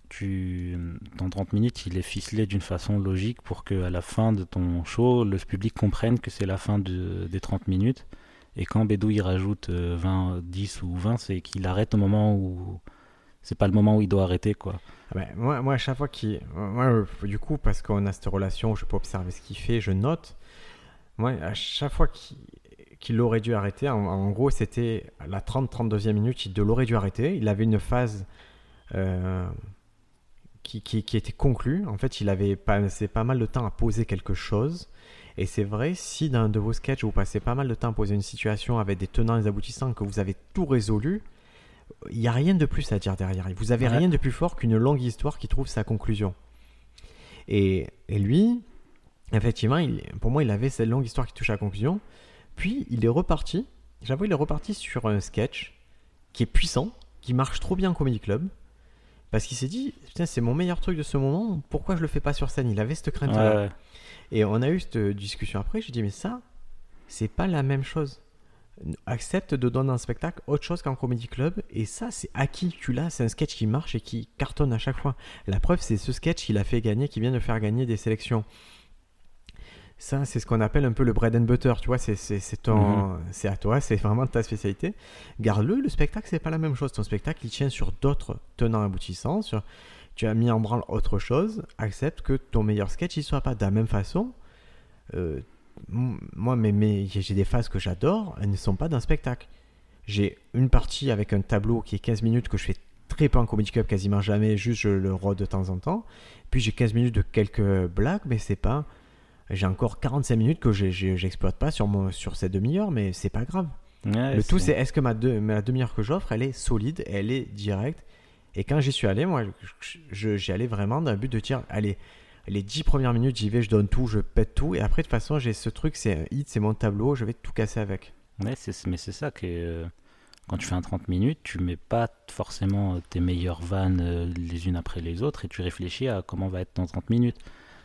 tu, ton 30 minutes, il est ficelé d'une façon logique pour que à la fin de ton show, le public comprenne que c'est la fin de- des 30 minutes. Et quand Bédou il rajoute euh, 20, 10 ou 20, c'est qu'il arrête au moment où c'est pas le moment où il doit arrêter quoi. Ah ben, moi, moi, à chaque fois qu'il. Moi, euh, du coup, parce qu'on a cette relation où je peux observer ce qu'il fait, je note. Moi, à chaque fois qu'il qu'il aurait dû arrêter, en, en gros, c'était la 30-32e minute, il l'aurait dû arrêter. Il avait une phase euh, qui, qui, qui était conclue. En fait, il avait passé pas mal de temps à poser quelque chose. Et c'est vrai, si dans un de vos sketchs, vous passez pas mal de temps à poser une situation avec des tenants et des aboutissants, que vous avez tout résolu, il n'y a rien de plus à dire derrière. Vous avez Ouais. rien de plus fort qu'une longue histoire qui trouve sa conclusion. Et, et lui, effectivement, il, pour moi, il avait cette longue histoire qui touche à la conclusion. Puis il est reparti. J'avoue, il est reparti sur un sketch qui est puissant, qui marche trop bien en Comedy Club. Parce qu'il s'est dit, putain, c'est mon meilleur truc de ce moment, pourquoi je le fais pas sur scène? Il avait cette crainte-là. Ouais, ouais. Et on a eu cette discussion après, j'ai dit, mais ça, c'est pas la même chose. accepte de donner un spectacle autre chose qu'en comedy club. Et ça, c'est acquis. Tu l'as, c'est un sketch qui marche et qui cartonne à chaque fois. La preuve, c'est ce sketch qu'il a fait gagner, qui vient de faire gagner des sélections. Ça, c'est ce qu'on appelle un peu le bread and butter, tu vois, c'est ton, c'est à toi, c'est vraiment ta spécialité. Garde-le, le spectacle, c'est pas la même chose. Ton spectacle, il tient sur d'autres tenants aboutissants, sur, tu as mis en branle autre chose, accepte que ton meilleur sketch, il soit pas de la même façon. Euh, moi, mais, j'ai des phases que j'adore, elles ne sont pas d'un spectacle. J'ai une partie avec un tableau qui est 15 minutes que je fais très peu en Comedy Club, quasiment jamais, juste je le rôde de temps en temps. Puis j'ai 15 minutes de quelques blagues, mais c'est pas. J'ai encore 45 minutes que j'exploite pas sur, mon, sur cette demi-heure, mais c'est pas grave. le tout, c'est est-ce que ma, ma demi-heure que j'offre, elle est solide, elle est directe? Et quand j'y suis allé, moi, j'y allais vraiment dans le but de dire, allez, les 10 premières minutes, j'y vais, je donne tout, je pète tout. Et après, de toute façon, j'ai ce truc, c'est un hit, c'est mon tableau, je vais tout casser avec. Ouais, mais c'est ça que euh, quand tu fais un 30 minutes, tu mets pas forcément tes meilleures vannes euh, les unes après les autres et tu réfléchis à comment va être ton 30 minutes.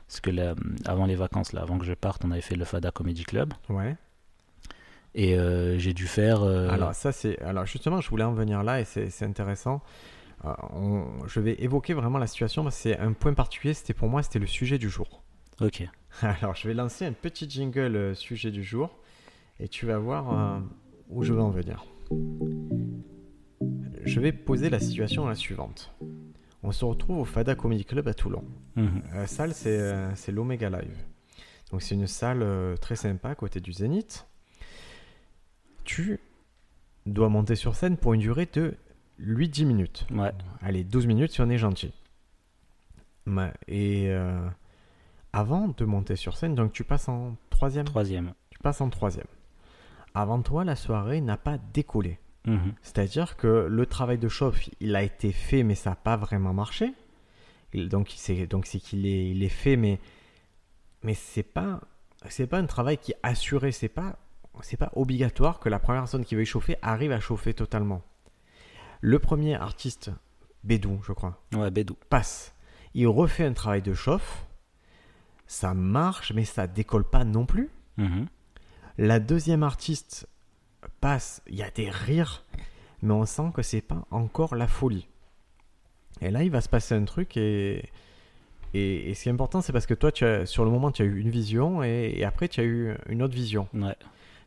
Parce que là, avant les vacances, là, avant que je parte, on avait fait le Fada Comedy Club. Ouais. Et euh, j'ai dû faire. Alors, ça, c'est. Alors, justement, je voulais en venir là et c'est intéressant. Euh, je vais évoquer vraiment la situation. C'est un point particulier. C'était pour moi, c'était le sujet du jour. Ok. Alors, je vais lancer un petit jingle euh, sujet du jour et tu vas voir euh, où je veux en venir. Je vais poser la situation la suivante. On se retrouve au Fada Comedy Club à Toulon. Mhm. La salle, c'est l'Omega Live. Donc, c'est une salle très sympa à côté du Zénith. Tu dois monter sur scène pour une durée de lui 10 minutes. Ouais. Allez, 12 minutes si on est gentil. Et euh, avant de monter sur scène, donc tu passes en troisième? Troisième. Tu passes en troisième. Avant toi, la soirée n'a pas décollé. Mhm. C'est-à-dire que le travail de chauffe, il a été fait, mais ça n'a pas vraiment marché. Donc c'est donc c'est qu'il est, il est fait, mais mais c'est pas c'est pas un travail qui est assuré. C'est pas c'est pas obligatoire que la première personne qui veut chauffer arrive à chauffer totalement. Le premier artiste, Bédou, je crois. Ouais, Bédou. Passe. Il refait un travail de chauffe. Ça marche, mais ça décolle pas non plus. Mhm. La deuxième artiste passe. Il y a des rires, mais on sent que c'est pas encore la folie. Et là, il va se passer un truc et. Et, ce qui est important, c'est parce que toi, tu as, sur le moment, tu as eu une vision et, après, tu as eu une autre vision. Ouais.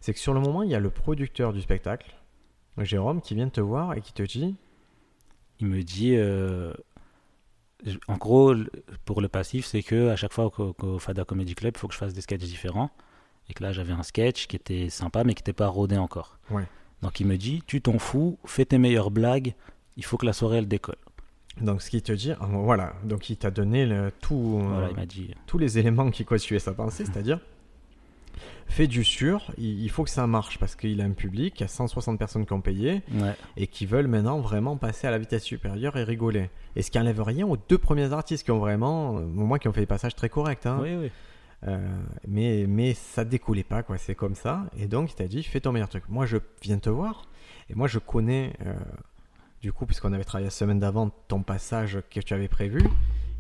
C'est que sur le moment, il y a le producteur du spectacle Jérôme qui vient te voir et qui te dit Il me dit, euh, en gros, pour le passif, c'est que à chaque fois qu'au Fada Comedy Club, il faut que je fasse des sketchs différents. Et que là, j'avais un sketch qui était sympa, mais qui n'était pas rodé encore. Donc il me dit Tu t'en fous, fais tes meilleures blagues, il faut que la soirée elle décolle. Donc ce qui te dit, voilà, donc il t'a donné le, tout, voilà, il m'a dit. tous les éléments qui constituaient sa pensée, c'est-à-dire fait du sûr, il, faut que ça marche parce qu'il a un public, il y a 160 personnes qui ont payé et qui veulent maintenant vraiment passer à la vitesse supérieure et rigoler. Et ce qui enlève rien aux deux premiers artistes qui ont vraiment, au moins qui ont fait des passages très corrects. Hein. Oui, oui. Euh, mais, mais ça découlait pas, quoi. C'est comme ça. Et donc, il t'a dit, fais ton meilleur truc. Moi, je viens te voir. Et moi, je connais, euh, du coup, puisqu'on avait travaillé la semaine d'avant, ton passage que tu avais prévu.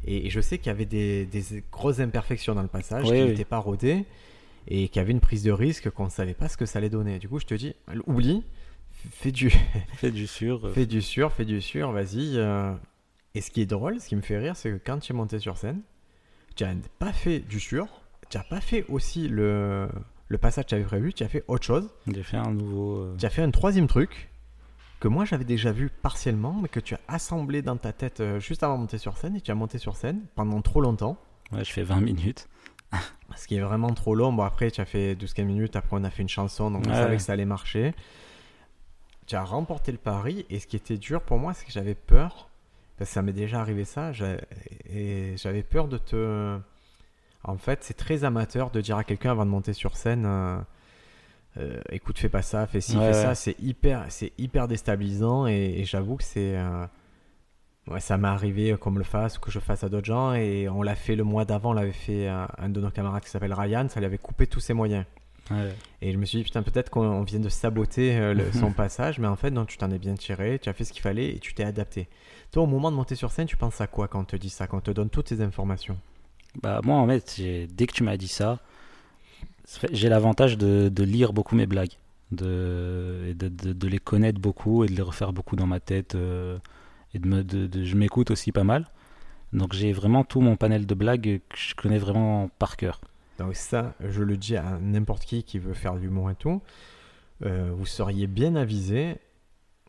Et, je sais qu'il y avait des, grosses imperfections dans le passage qui n'étaient pas rodées et qui avait une prise de risque qu'on ne savait pas ce que ça allait donner. Du coup, je te dis, oublie, fais du, fais du sûr. fais du sûr, fais du sûr, vas-y. Euh. Et ce qui est drôle, ce qui me fait rire, c'est que quand tu es monté sur scène, tu n'as pas fait du sûr, tu n'as pas fait aussi le, le passage que tu avais prévu, tu as fait autre chose. J'ai fait un nouveau. Euh, tu as fait un troisième truc que moi j'avais déjà vu partiellement, mais que tu as assemblé dans ta tête euh, juste avant de monter sur scène, et tu as monté sur scène pendant trop longtemps. Ouais, je fais 20 minutes. Ce qui est vraiment trop long. Bon, après, tu as fait 12-15 minutes. Après, on a fait une chanson. Donc, on savait que ça allait marcher. Tu as remporté le pari. Et ce qui était dur pour moi, c'est que j'avais peur. Parce que ça m'est déjà arrivé ça. Et j'avais peur de te. En fait, c'est très amateur de dire à quelqu'un avant de monter sur scène. Euh, euh, écoute, fais pas ça, fais ci, fais ça. C'est hyper, c'est hyper déstabilisant. Et, j'avoue que c'est. Euh, Ouais, ça m'est arrivé qu'on me le fasse ou que je fasse à d'autres gens. Et on l'a fait le mois d'avant, on l'avait fait un, un, de nos camarades qui s'appelle Ryan, ça lui avait coupé tous ses moyens. Et je me suis dit, putain, peut-être qu'on vient de saboter euh, son passage, mais en fait, non, tu t'en es bien tiré, tu as fait ce qu'il fallait et tu t'es adapté. Toi, au moment de monter sur scène, tu penses à quoi quand on te dit ça, quand on te donne toutes ces informations? Bah, moi, en fait, dès que tu m'as dit ça, j'ai l'avantage de, de, lire beaucoup mes blagues. de, de, de- les connaître beaucoup et de les refaire beaucoup dans ma tête. euh, et de me, je m'écoute aussi pas mal. Donc j'ai vraiment tout mon panel de blagues que je connais vraiment par cœur. Donc ça, je le dis à n'importe qui qui veut faire l'humour et tout, euh, vous seriez bien avisé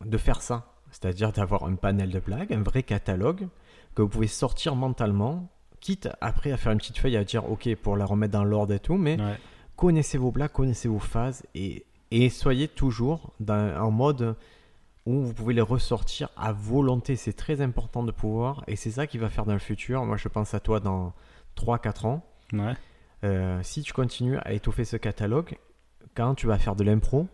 de faire ça. C'est-à-dire d'avoir un panel de blagues, un vrai catalogue que vous pouvez sortir mentalement, quitte après à faire une petite feuille à dire ok pour la remettre dans l'ordre et tout, mais Ouais. connaissez vos blagues, connaissez vos phases et, et soyez toujours dans, en mode où vous pouvez les ressortir à volonté. C'est très important de pouvoir et c'est ça qui va faire dans le futur. Moi je pense à toi dans 3-4 ans. Ouais. Euh, si tu continues à étoffer ce catalogue, quand tu vas faire de l'impro,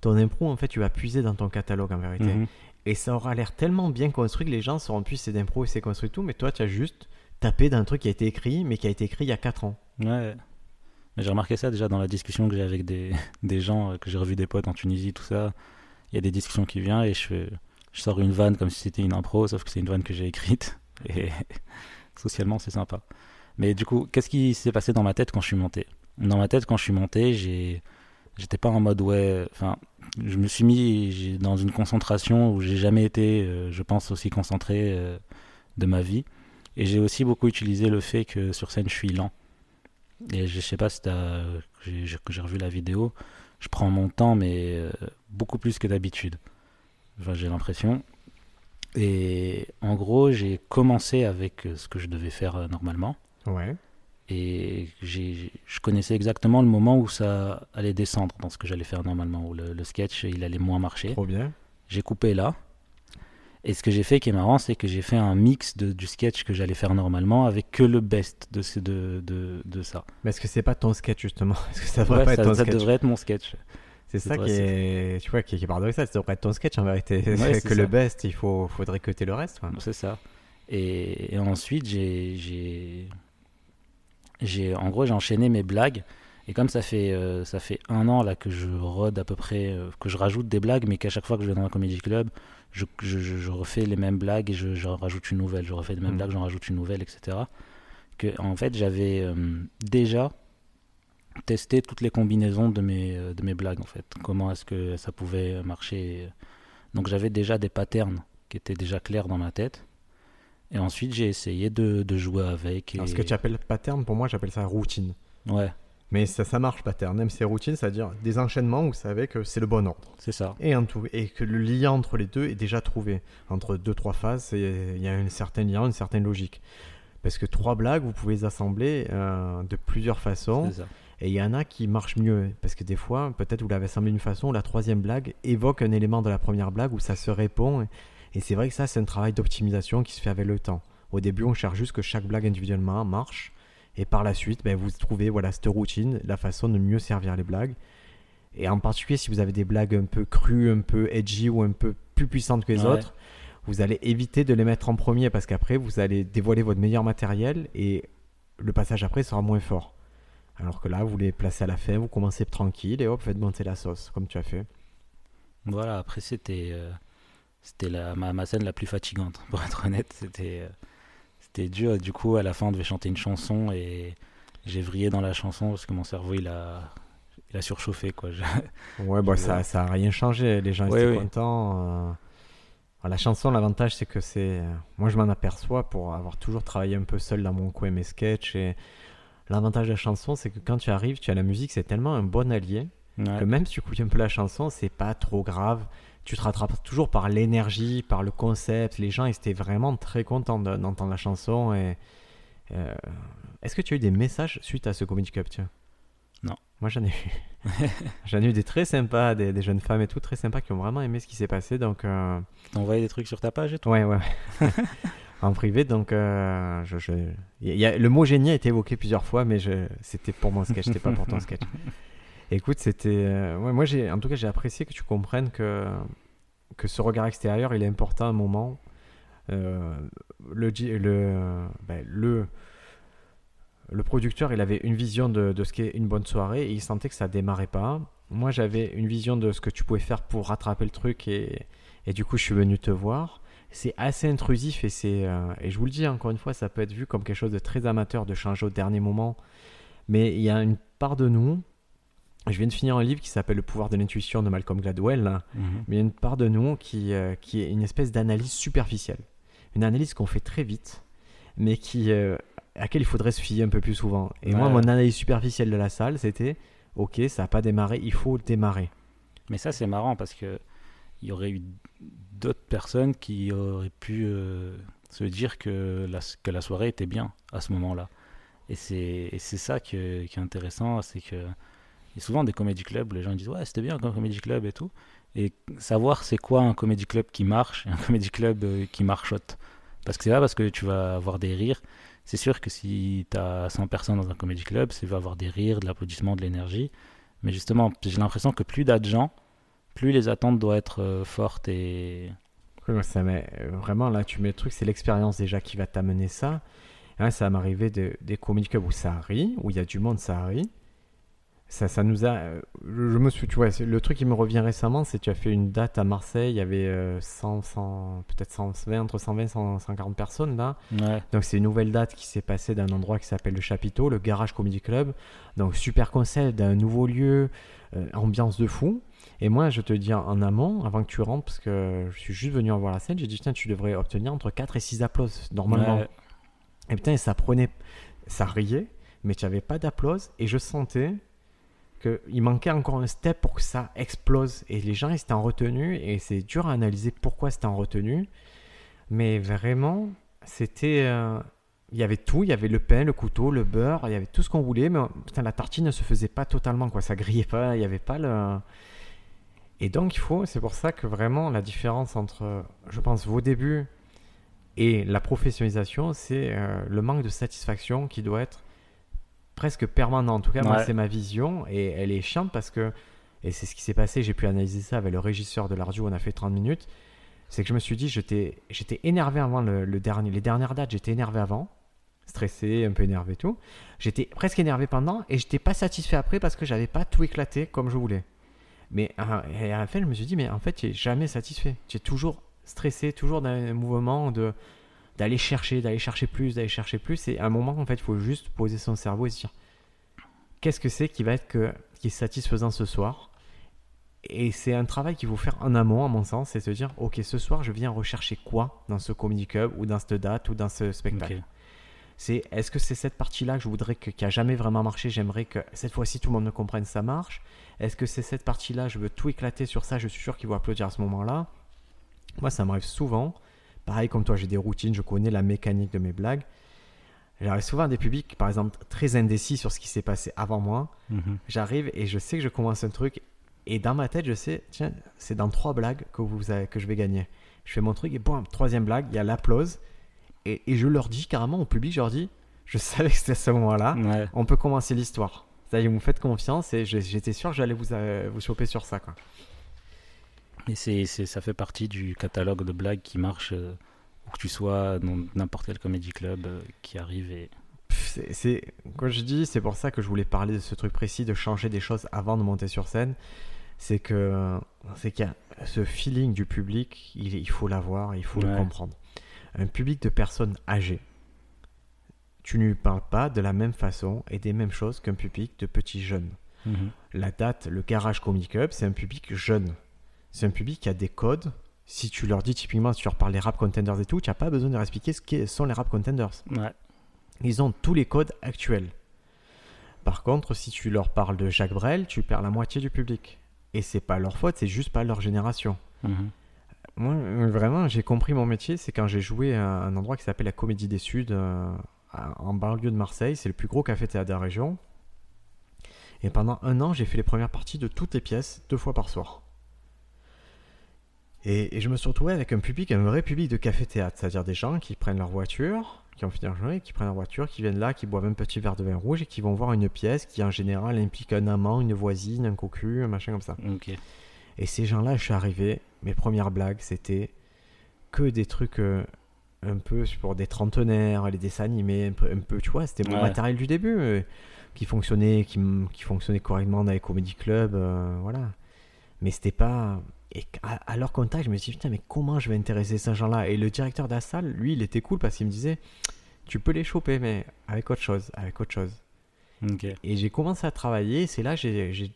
ton impro, en fait, tu vas puiser dans ton catalogue en vérité. Mhm. Et ça aura l'air tellement bien construit que les gens sauront plus c'est d'impro et c'est construit tout, mais toi, tu as juste tapé dans un truc qui a été écrit, mais qui a été écrit il y a 4 ans. Ouais. Mais J'ai remarqué ça déjà dans la discussion que j'ai avec des, des gens, euh, que j'ai revu des potes en Tunisie, tout ça. Il y a des discussions qui viennent et je, je sors une vanne comme si c'était une impro, sauf que c'est une vanne que j'ai écrite. Et socialement, c'est sympa. Mais du coup, qu'est-ce qui s'est passé dans ma tête quand je suis monté? Dans ma tête, quand je suis monté, j'ai, j'étais pas en mode ouais. Enfin, je me suis mis dans une concentration où j'ai jamais été, euh, je pense, aussi concentré euh, de ma vie. Et j'ai aussi beaucoup utilisé le fait que sur scène, je suis lent. Et je sais pas si t'as, j'ai, revu la vidéo. Je prends mon temps, mais euh, beaucoup plus que d'habitude. Enfin, j'ai l'impression. Et en gros, j'ai commencé avec euh, ce que je devais faire euh, normalement. Ouais. Et je connaissais exactement le moment où ça allait descendre dans ce que j'allais faire normalement, où le, le sketch il allait moins marcher. Trop bien. J'ai coupé là. Et ce que j'ai fait qui est marrant, c'est que j'ai fait un mix de, du sketch que j'allais faire normalement avec que le best de, ce- de, de, de ça. Mais est-ce que c'est pas ton sketch justement? Est-ce que ça devrait Ouais, pas ça, être ton ça sketch? devrait être mon sketch. C'est ça qui est, tu vois, qui, qui est paradoxal. Ça devrait être ton sketch en vérité. Ouais, que le best, il faut, faudrait tu le reste. C'est ça. Et, et ensuite, j'ai, j'ai, j'ai, en gros, j'ai enchaîné mes blagues. Et comme ça fait, euh, ça fait un an là que je rôde à peu près, euh, que je rajoute des blagues, mais qu'à chaque fois que je vais dans un comedy club, je, je, je- je refais les mêmes blagues et je, j'en rajoute une nouvelle. Je refais les mêmes Mhm. blagues, j'en rajoute une nouvelle, etc. Que, en fait, j'avais euh, déjà testé toutes les combinaisons de mes, euh, de mes blagues, en fait. Comment est-ce que ça pouvait marcher. Donc j'avais déjà des patterns qui étaient déjà clairs dans ma tête. Et ensuite, j'ai essayé de, de jouer avec. Et... Alors, ce que tu appelles pattern, pour moi, j'appelle ça routine. Ouais, Mais ça, ça marche pattern. Même si c'est routine, c'est-à-dire des enchaînements où vous savez que c'est le bon ordre. c'est ça. Et, en tout, et que le lien entre les deux est déjà trouvé. Entre deux, trois phases, il y a un certain lien, une certaine logique. Parce que trois blagues, vous pouvez les assembler euh, de plusieurs façons. C'est ça. Et il y en a qui marchent mieux. Parce que des fois, peut-être vous l'avez assemblé d'une façon, la troisième blague évoque un élément de la première blague où ça se répond. Et, et c'est vrai que ça, c'est un travail d'optimisation qui se fait avec le temps. Au début, on cherche juste que chaque blague individuellement marche. Et par la suite, ben, vous trouvez voilà, cette routine, la façon de mieux servir les blagues. Et en particulier, si vous avez des blagues un peu crues, un peu edgy ou un peu plus puissantes que les Ouais. autres, vous allez éviter de les mettre en premier parce qu'après, vous allez dévoiler votre meilleur matériel et le passage après sera moins fort. Alors que là, vous les placez à la fin, vous commencez tranquille et hop, faites monter la sauce, comme tu as fait. Voilà, après, c'était euh, c'était la, ma, ma scène la plus fatigante, pour être honnête. C'était euh, c'était dur. Et du coup, à la fin, on devait chanter une chanson et j'ai vrillé dans la chanson parce que mon cerveau, il a, il a surchauffé. Quoi. Je- Ouais, bah, Je ça, vois. ça a rien changé. Les gens étaient ouais. contents. euh. Alors, la chanson, l'avantage, c'est que c'est. euh, Moi, je m'en aperçois pour avoir toujours travaillé un peu seul dans mon coin mes sketchs. Et l'avantage de la chanson, c'est que quand tu arrives, tu as la musique, c'est tellement un bon allié Ouais. que même si tu couilles un peu la chanson, c'est pas trop grave. Tu te rattrapes toujours par l'énergie, par le concept. Les gens, ils étaient vraiment très contents de- d'entendre la chanson. Et euh, est-ce que tu as eu des messages suite à ce Comedy Cup tiens? Non. Moi, j'en ai eu. j'en ai eu des très sympas, des, des jeunes femmes et tout, très sympas, qui ont vraiment aimé ce qui s'est passé. Donc, euh, T'as envoyé des trucs sur ta page et tout? Ouais, ouais. en privé, donc, euh, je, je- il y a, le mot génie a été évoqué plusieurs fois, mais je, c'était pour mon sketch, c'était pas pour ton sketch. Écoute, c'était. euh, ouais, moi, j'ai, en tout cas, j'ai apprécié que tu comprennes que, que ce regard extérieur, il est important à un moment. Euh, le, ben, le, le producteur, il avait une vision de, de ce qu'est une bonne soirée et il sentait que ça démarrait pas. Moi, j'avais une vision de ce que tu pouvais faire pour rattraper le truc et, et du coup, je suis venu te voir. C'est assez intrusif et c'est euh, et je vous le dis encore une fois, ça peut être vu comme quelque chose de très amateur de changer au dernier moment. Mais il y a une part de nous je viens de finir un livre qui s'appelle Le pouvoir de l'intuition de Malcolm Gladwell. Mhm. Mais il y a une part de nous qui, euh, qui est une espèce d'analyse superficielle. Une analyse qu'on fait très vite, mais qui, euh, à laquelle il faudrait se fier un peu plus souvent. Et moi, mon analyse superficielle de la salle, c'était Ok, ça n'a pas démarré, il faut démarrer. Mais ça, c'est marrant parce que il y aurait eu d'autres personnes qui auraient pu euh, se dire que la, que la soirée était bien à ce moment-là. Et c'est et c'est ça que- qui est intéressant, c'est que a souvent des comédie clubs, les gens disent ouais c'était bien comme comédie club et tout. Et savoir c'est quoi un comédie club qui marche et un comédie club euh, qui marchote. Parce que c'est pas parce que tu vas avoir des rires. C'est sûr que si tu as 100 personnes dans un comédie club, c'est va avoir des rires, de l'applaudissement, de l'énergie. Mais justement, j'ai l'impression que plus d'as de gens, plus les attentes doivent être euh, fortes et ça m'est- euh, vraiment, là, tu mets le truc, c'est l'expérience déjà qui va t'amener ça. Et ça m'arrivait de, des comédie clubs où ça rit, où il y a du monde, ça rit. Ça, ça nous a. euh, Je, me suis. Tu vois, c'est- le truc qui me revient récemment, c'est que tu as fait une date à Marseille, il y avait euh, 100, 100 peut-être 120, entre 120 et 100 140 personnes là. ouais, Donc c'est une nouvelle date qui s'est passée d'un endroit qui s'appelle le Chapiteau, le Garage Comedy Club. Donc super concept, d'un nouveau lieu, euh, ambiance de fou. Et moi je te dis en- amont, avant que tu rentres, parce que je suis juste venu en voir la scène, j'ai dit putain tu devrais obtenir entre 4 et 6 applauses normalement. ouais, Et putain ça prenait, ça riait, mais tu n'avais pas d'applauses et je sentais qu'il manquait encore un step pour que ça explose. Et les gens ils étaient en retenue et c'est dur à analyser pourquoi c'était en retenue. Mais vraiment, c'était. euh, Il y avait tout, il y avait le pain, le couteau, le beurre, il y avait tout ce qu'on voulait, mais putain, la tartine ne se faisait pas totalement, quoi. Ça grillait pas, il n'y avait pas le. Et donc, il faut, c'est pour ça que vraiment la différence entre, je pense, vos débuts et la professionnalisation, c'est euh, le manque de satisfaction qui doit être presque permanent. En tout cas, moi, c'est ma vision et elle est chiante parce que, et c'est ce qui s'est passé, j'ai pu analyser ça avec le régisseur de l'Ardu, on a fait 30 minutes, c'est que je me suis dit, j'étais énervé avant le, le dernier, les dernières dates, j'étais énervé avant, stressé, un peu énervé et tout. J'étais presque énervé pendant et j'étais pas satisfait après parce que j'avais pas tout éclaté comme je voulais. Mais à, et à la fin, je me suis dit, mais en fait, tu es jamais satisfait. Tu es toujours stressé, toujours dans un mouvement de d'aller chercher, d'aller chercher plus, d'aller chercher plus. Et à un moment, en fait, il faut juste poser son cerveau et se dire, qu'est-ce que c'est qui va être que, qui est satisfaisant ce soir? Et c'est un travail qu'il faut faire en amont, à mon sens, c'est se dire, ok, ce soir, je viens rechercher quoi dans ce comedy club ou dans cette date ou dans ce spectacle? C'est est-ce que c'est cette partie-là que je voudrais que, qui a jamais vraiment marché, j'aimerais que cette fois-ci tout le monde me comprenne, ça marche? Est-ce que c'est cette partie-là, je veux tout éclater sur ça, je suis sûr qu'ils vont applaudir à ce moment-là? Moi, ça m'arrive souvent. Pareil comme toi, j'ai des routines, je connais la mécanique de mes blagues. J'arrive souvent à des publics, par exemple, très indécis sur ce qui s'est passé avant moi. Mhm. J'arrive et je sais que je commence un truc et dans ma tête, je sais, tiens, c'est dans trois blagues que, vous avez- que je vais gagner. Je fais mon truc et boum, troisième blague, il y a l'applause. Et, et je leur dis carrément au public, je leur dis, je savais que c'était à ce moment-là, Ouais. on peut commencer l'histoire. C'est-à-dire, vous me faites confiance et j'étais sûr que j'allais vous, euh, vous choper sur ça. Quoi. Et c'est, c'est- ça fait partie du catalogue de blagues qui marche, euh, où que tu sois dans n'importe quel comédie club euh, qui arrive et C'est, c'est- quand je dis, c'est pour ça que je voulais parler de ce truc précis, de changer des choses avant de monter sur scène. C'est que c'est qu'il y a ce feeling du public, il, il faut l'avoir, il faut le comprendre. Un public de personnes âgées, tu ne lui parles pas de la même façon et des mêmes choses qu'un public de petits jeunes. Mhm. La date, le Garage Comedy Club, c'est un public jeune. C'est un public qui a des codes. Si tu leur dis typiquement, si tu leur parles des rap contenders et tout, tu n'as pas besoin de leur expliquer ce qu'est- sont les rap contenders. Ouais. Ils ont tous les codes actuels. Par contre, si tu leur parles de Jacques Brel, tu perds la moitié du public. Et c'est pas leur faute, c'est juste pas leur génération. Mhm. Moi, vraiment, j'ai compris mon métier, c'est quand j'ai joué à un endroit qui s'appelle la Comédie des Suds, euh, en banlieue de Marseille. C'est le plus gros café-théâtre de la région. Et pendant un an, j'ai fait les premières parties de toutes les pièces, deux fois par soir. Et, et je me suis retrouvé avec un public, un vrai public de café-théâtre, c'est-à-dire des gens qui prennent leur voiture, qui ont fini leur journée, qui prennent leur voiture, qui viennent là, qui boivent un petit verre de vin rouge et qui vont voir une pièce qui en général implique un amant, une voisine, un cocu, un machin comme ça. Ok. Et ces gens-là, je suis arrivé, mes premières blagues, c'était que des trucs euh, un peu pour des trentenaires, les dessins animés, un peu, un peu, tu vois, c'était mon Ouais. matériel du début, euh, qui fonctionnait, qui, fonctionnait correctement dans les comedy clubs, euh, voilà. Mais c'était pas... Et à, leur contact, je me suis dit, putain, mais comment je vais intéresser ces gens-là? Et le directeur de la salle, lui, il était cool parce qu'il me disait, tu peux les choper, mais avec autre chose, avec autre chose. Ok. Et j'ai commencé à travailler, c'est là que j'ai j'ai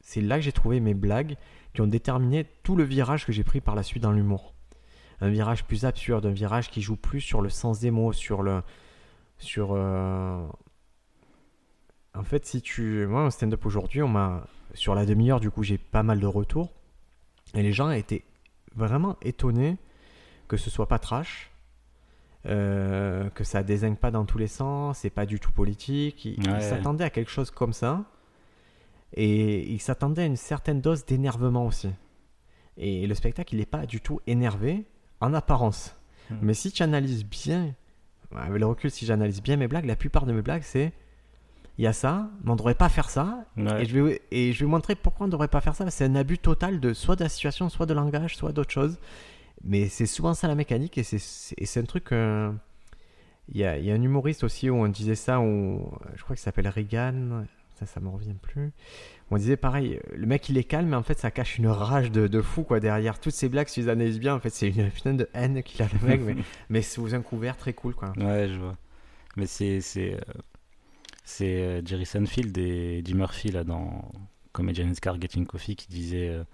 c'est là que j'ai trouvé mes blagues qui ont déterminé tout le virage que j'ai pris par la suite dans l'humour. Un virage plus absurde, un virage qui joue plus sur le sens des mots, sur le. Sur. euh, En fait, si tu. Moi, en stand-up aujourd'hui, on m'a. Sur la demi-heure, du coup, j'ai pas mal de retours. Et les gens étaient vraiment étonnés que ce soit pas trash. euh, que ça désigne pas dans tous les sens, c'est pas du tout politique. Ils Ouais. s'attendaient à quelque chose comme ça. Et ils s'attendaient à une certaine dose d'énervement aussi. Et le spectacle, il n'est pas du tout énervé en apparence. Hmm. Mais si tu analyses bien, avec le recul, si j'analyse bien mes blagues, la plupart de mes blagues, c'est il y a ça, mais on ne devrait pas faire ça. Ouais. Et, je vais, et je vais montrer pourquoi on ne devrait pas faire ça. C'est un abus total de soit de la situation, soit de langage, soit d'autre chose. Mais c'est souvent ça la mécanique et c'est- c'est et c'est un truc. euh, Il y, a, il y a un humoriste aussi où on disait ça, où, je crois qu'il s'appelle Reagan, ça, ça me revient plus. On disait pareil, le mec il est calme, mais en fait ça cache une rage de, de fou quoi derrière toutes ces blagues. Si vous analysez bien, en fait c'est une putain de haine qu'il a le mec, mais, mais sous un couvert très cool quoi. Ouais, je vois. Mais c'est c'est euh, Jerry Seinfeld et Eddie Murphy là dans Comedian's Car Getting Coffee qui disait euh,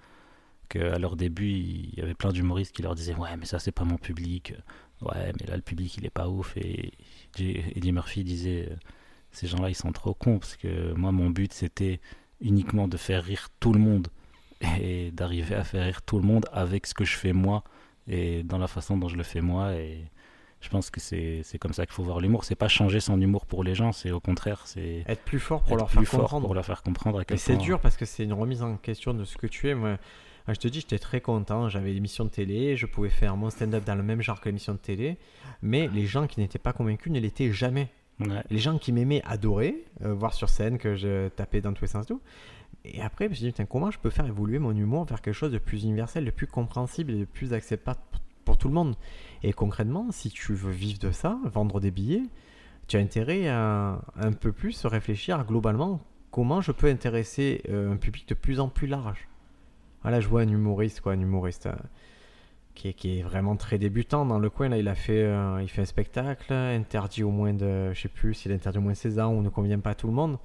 qu'à leur début il y avait plein d'humoristes qui leur disaient ouais mais ça c'est pas mon public. Ouais mais là le public il est pas ouf. Et Eddie Murphy disait euh, ces gens-là ils sont trop cons parce que moi mon but c'était uniquement de faire rire tout le monde et d'arriver à faire rire tout le monde avec ce que je fais moi et dans la façon dont je le fais moi. Et je pense que c'est comme ça qu'il faut voir l'humour. C'est pas changer son humour pour les gens, c'est au contraire, c'est Être plus fort pour leur faire comprendre. pour leur faire comprendre à quel Mais c'est dur parce que c'est une remise en question de ce que tu es. Moi, je te dis, j'étais très content. J'avais l'émission de télé, je pouvais faire mon stand-up dans le même genre que l'émission de télé. Mais les gens qui n'étaient pas convaincus ne l'étaient jamais. Ouais. Les gens qui m'aimaient adoraient, euh, voir sur scène que je tapais dans tous les sens. Tout. Et après, je me suis dit, comment je peux faire évoluer mon humour vers quelque chose de plus universel, de plus compréhensible et de plus acceptable pour, tout le monde Et concrètement, si tu veux vivre de ça, vendre des billets, tu as intérêt à un peu plus réfléchir globalement comment je peux intéresser euh, un public de plus en plus large. Voilà, je vois un humoriste, quoi, un humoriste euh, qui, est, qui est vraiment très débutant dans le coin. Là, il a fait, euh, il fait un spectacle interdit au moins de, je sais plus s'il interdit au moins de 16 ans ou ne convient pas à tout le monde.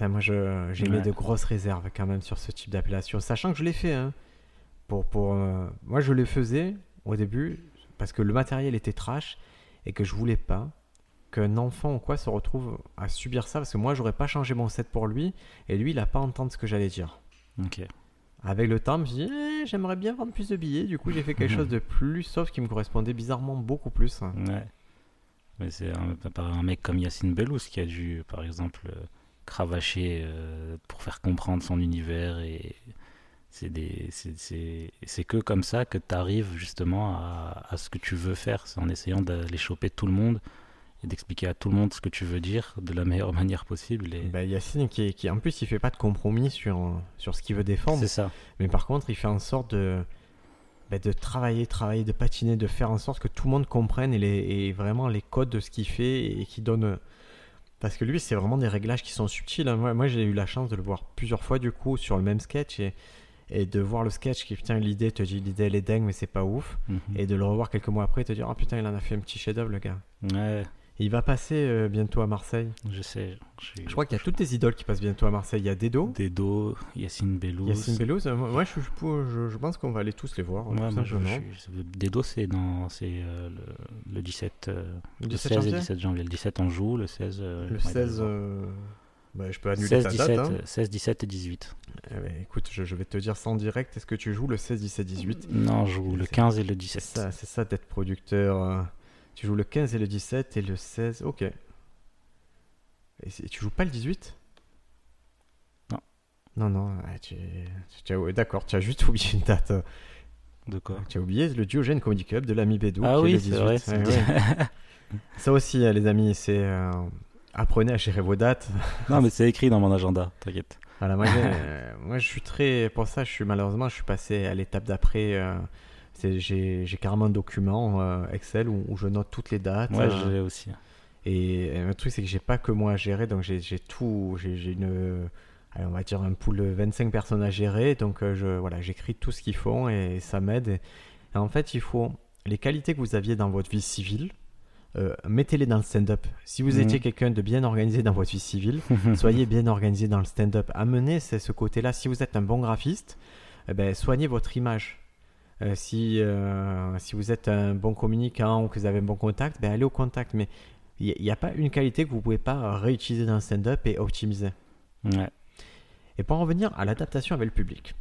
Moi, j'ai mis Ouais. de grosses réserves quand même sur ce type d'appellation, sachant que je l'ai fait. hein. Pour, pour, euh, moi, je le faisais au début parce que le matériel était trash et que je voulais pas qu'un enfant ou quoi se retrouve à subir ça parce que moi, j'aurais pas changé mon set pour lui et lui, il a pas entendu ce que j'allais dire. Ok. Avec le temps, je me suis dit, Eh, j'aimerais bien vendre plus de billets. Du coup, j'ai fait quelque chose de plus soft qui me correspondait bizarrement beaucoup plus. Ouais. Mais c'est un, un mec comme Yacine Bellous qui a dû, par exemple, euh, cravacher euh, pour faire comprendre son univers et c'est que comme ça que tu arrives justement à, à ce que tu veux faire c'est en essayant d'aller choper tout le monde et d'expliquer à tout le monde ce que tu veux dire de la meilleure manière possible et Bah, Yacine, qui, qui en plus, il fait pas de compromis sur, sur ce qu'il veut défendre. c'est ça Mais par contre, il fait en sorte de, bah, de travailler, travailler, de patiner, de faire en sorte que tout le monde comprenne et, les, et vraiment les codes de ce qu'il fait et qui donne. Parce que lui, c'est vraiment des réglages qui sont subtils. hein. Moi, moi, j'ai eu la chance de le voir plusieurs fois du coup sur le même sketch et, et de voir le sketch qui, putain, l'idée te dit l'idée elle est dingue, mais c'est pas ouf. Mhm. Et de le revoir quelques mois après et te dire, ah putain, il en a fait un petit chef-d'œuvre, le gars. ouais Il va passer euh, bientôt à Marseille. je sais je, crois qu'il y a toutes les idoles qui passent bientôt à Marseille. Il y a Dedo, Dedo Yacine Bellous Yacine Bellouz. Euh, Moi, je, je, je pense qu'on va aller tous les voir. Ouais, moi, Dedo, c'est dans c'est euh, le, le 17, euh, Le le 17 16 et janvier 17 janvier. Le 17 on joue, le 16 euh, Le ouais, 16, le- euh, bah, je peux annuler 16, ta 17, date. hein. euh, 16, 17 et 18. Eh ben, écoute, je, je vais te dire ça en direct. Est-ce que tu joues le 16, 17, 18 Non, je joue le C'est- 15 et le C'est 17. ça, c'est ça d'être producteur. euh. Tu joues le 15 et le 17 et le 16. Ok. Et tu joues pas le 18 Non. Non, non. tu, tu- D'accord, tu as juste oublié une date. euh. De quoi? Tu as oublié le Diogène Comedy Club de l'ami Bédou. Ah qui oui, c'est 18. vrai. Ouais, c'est- ouais. Ça aussi, euh, les amis, c'est. euh, Apprenez à gérer vos dates. non, mais c'est écrit dans mon agenda, t'inquiète. Voilà, moi, euh, moi, je suis très. Pour ça, je suis malheureusement, je suis passé à l'étape d'après. euh, j'ai carrément un document euh, Excel où, où je note toutes les dates. Ouais, euh, je l'ai aussi. et, et le truc, c'est que j'ai pas que moi à gérer, donc j'ai tout. J'ai une. allez, on va dire un pool de 25 personnes à gérer, donc euh, je, voilà, j'écris tout ce qu'ils font et ça m'aide. Et, et en fait, il faut. Les qualités que vous aviez dans votre vie civile, euh, mettez-les dans le stand-up. Si vous étiez quelqu'un de bien organisé dans votre vie civile, soyez bien organisé dans le stand-up. Amenez ce, ce côté-là. Si vous êtes un bon graphiste, eh ben, soignez votre image. Euh, si, euh, si vous êtes un bon communicant ou que vous avez un bon contact, ben, allez au contact. Mais il n'y a, pas une qualité que vous ne pouvez pas réutiliser dans le stand-up et optimiser. Ouais. Et pour en revenir à l'adaptation avec le public,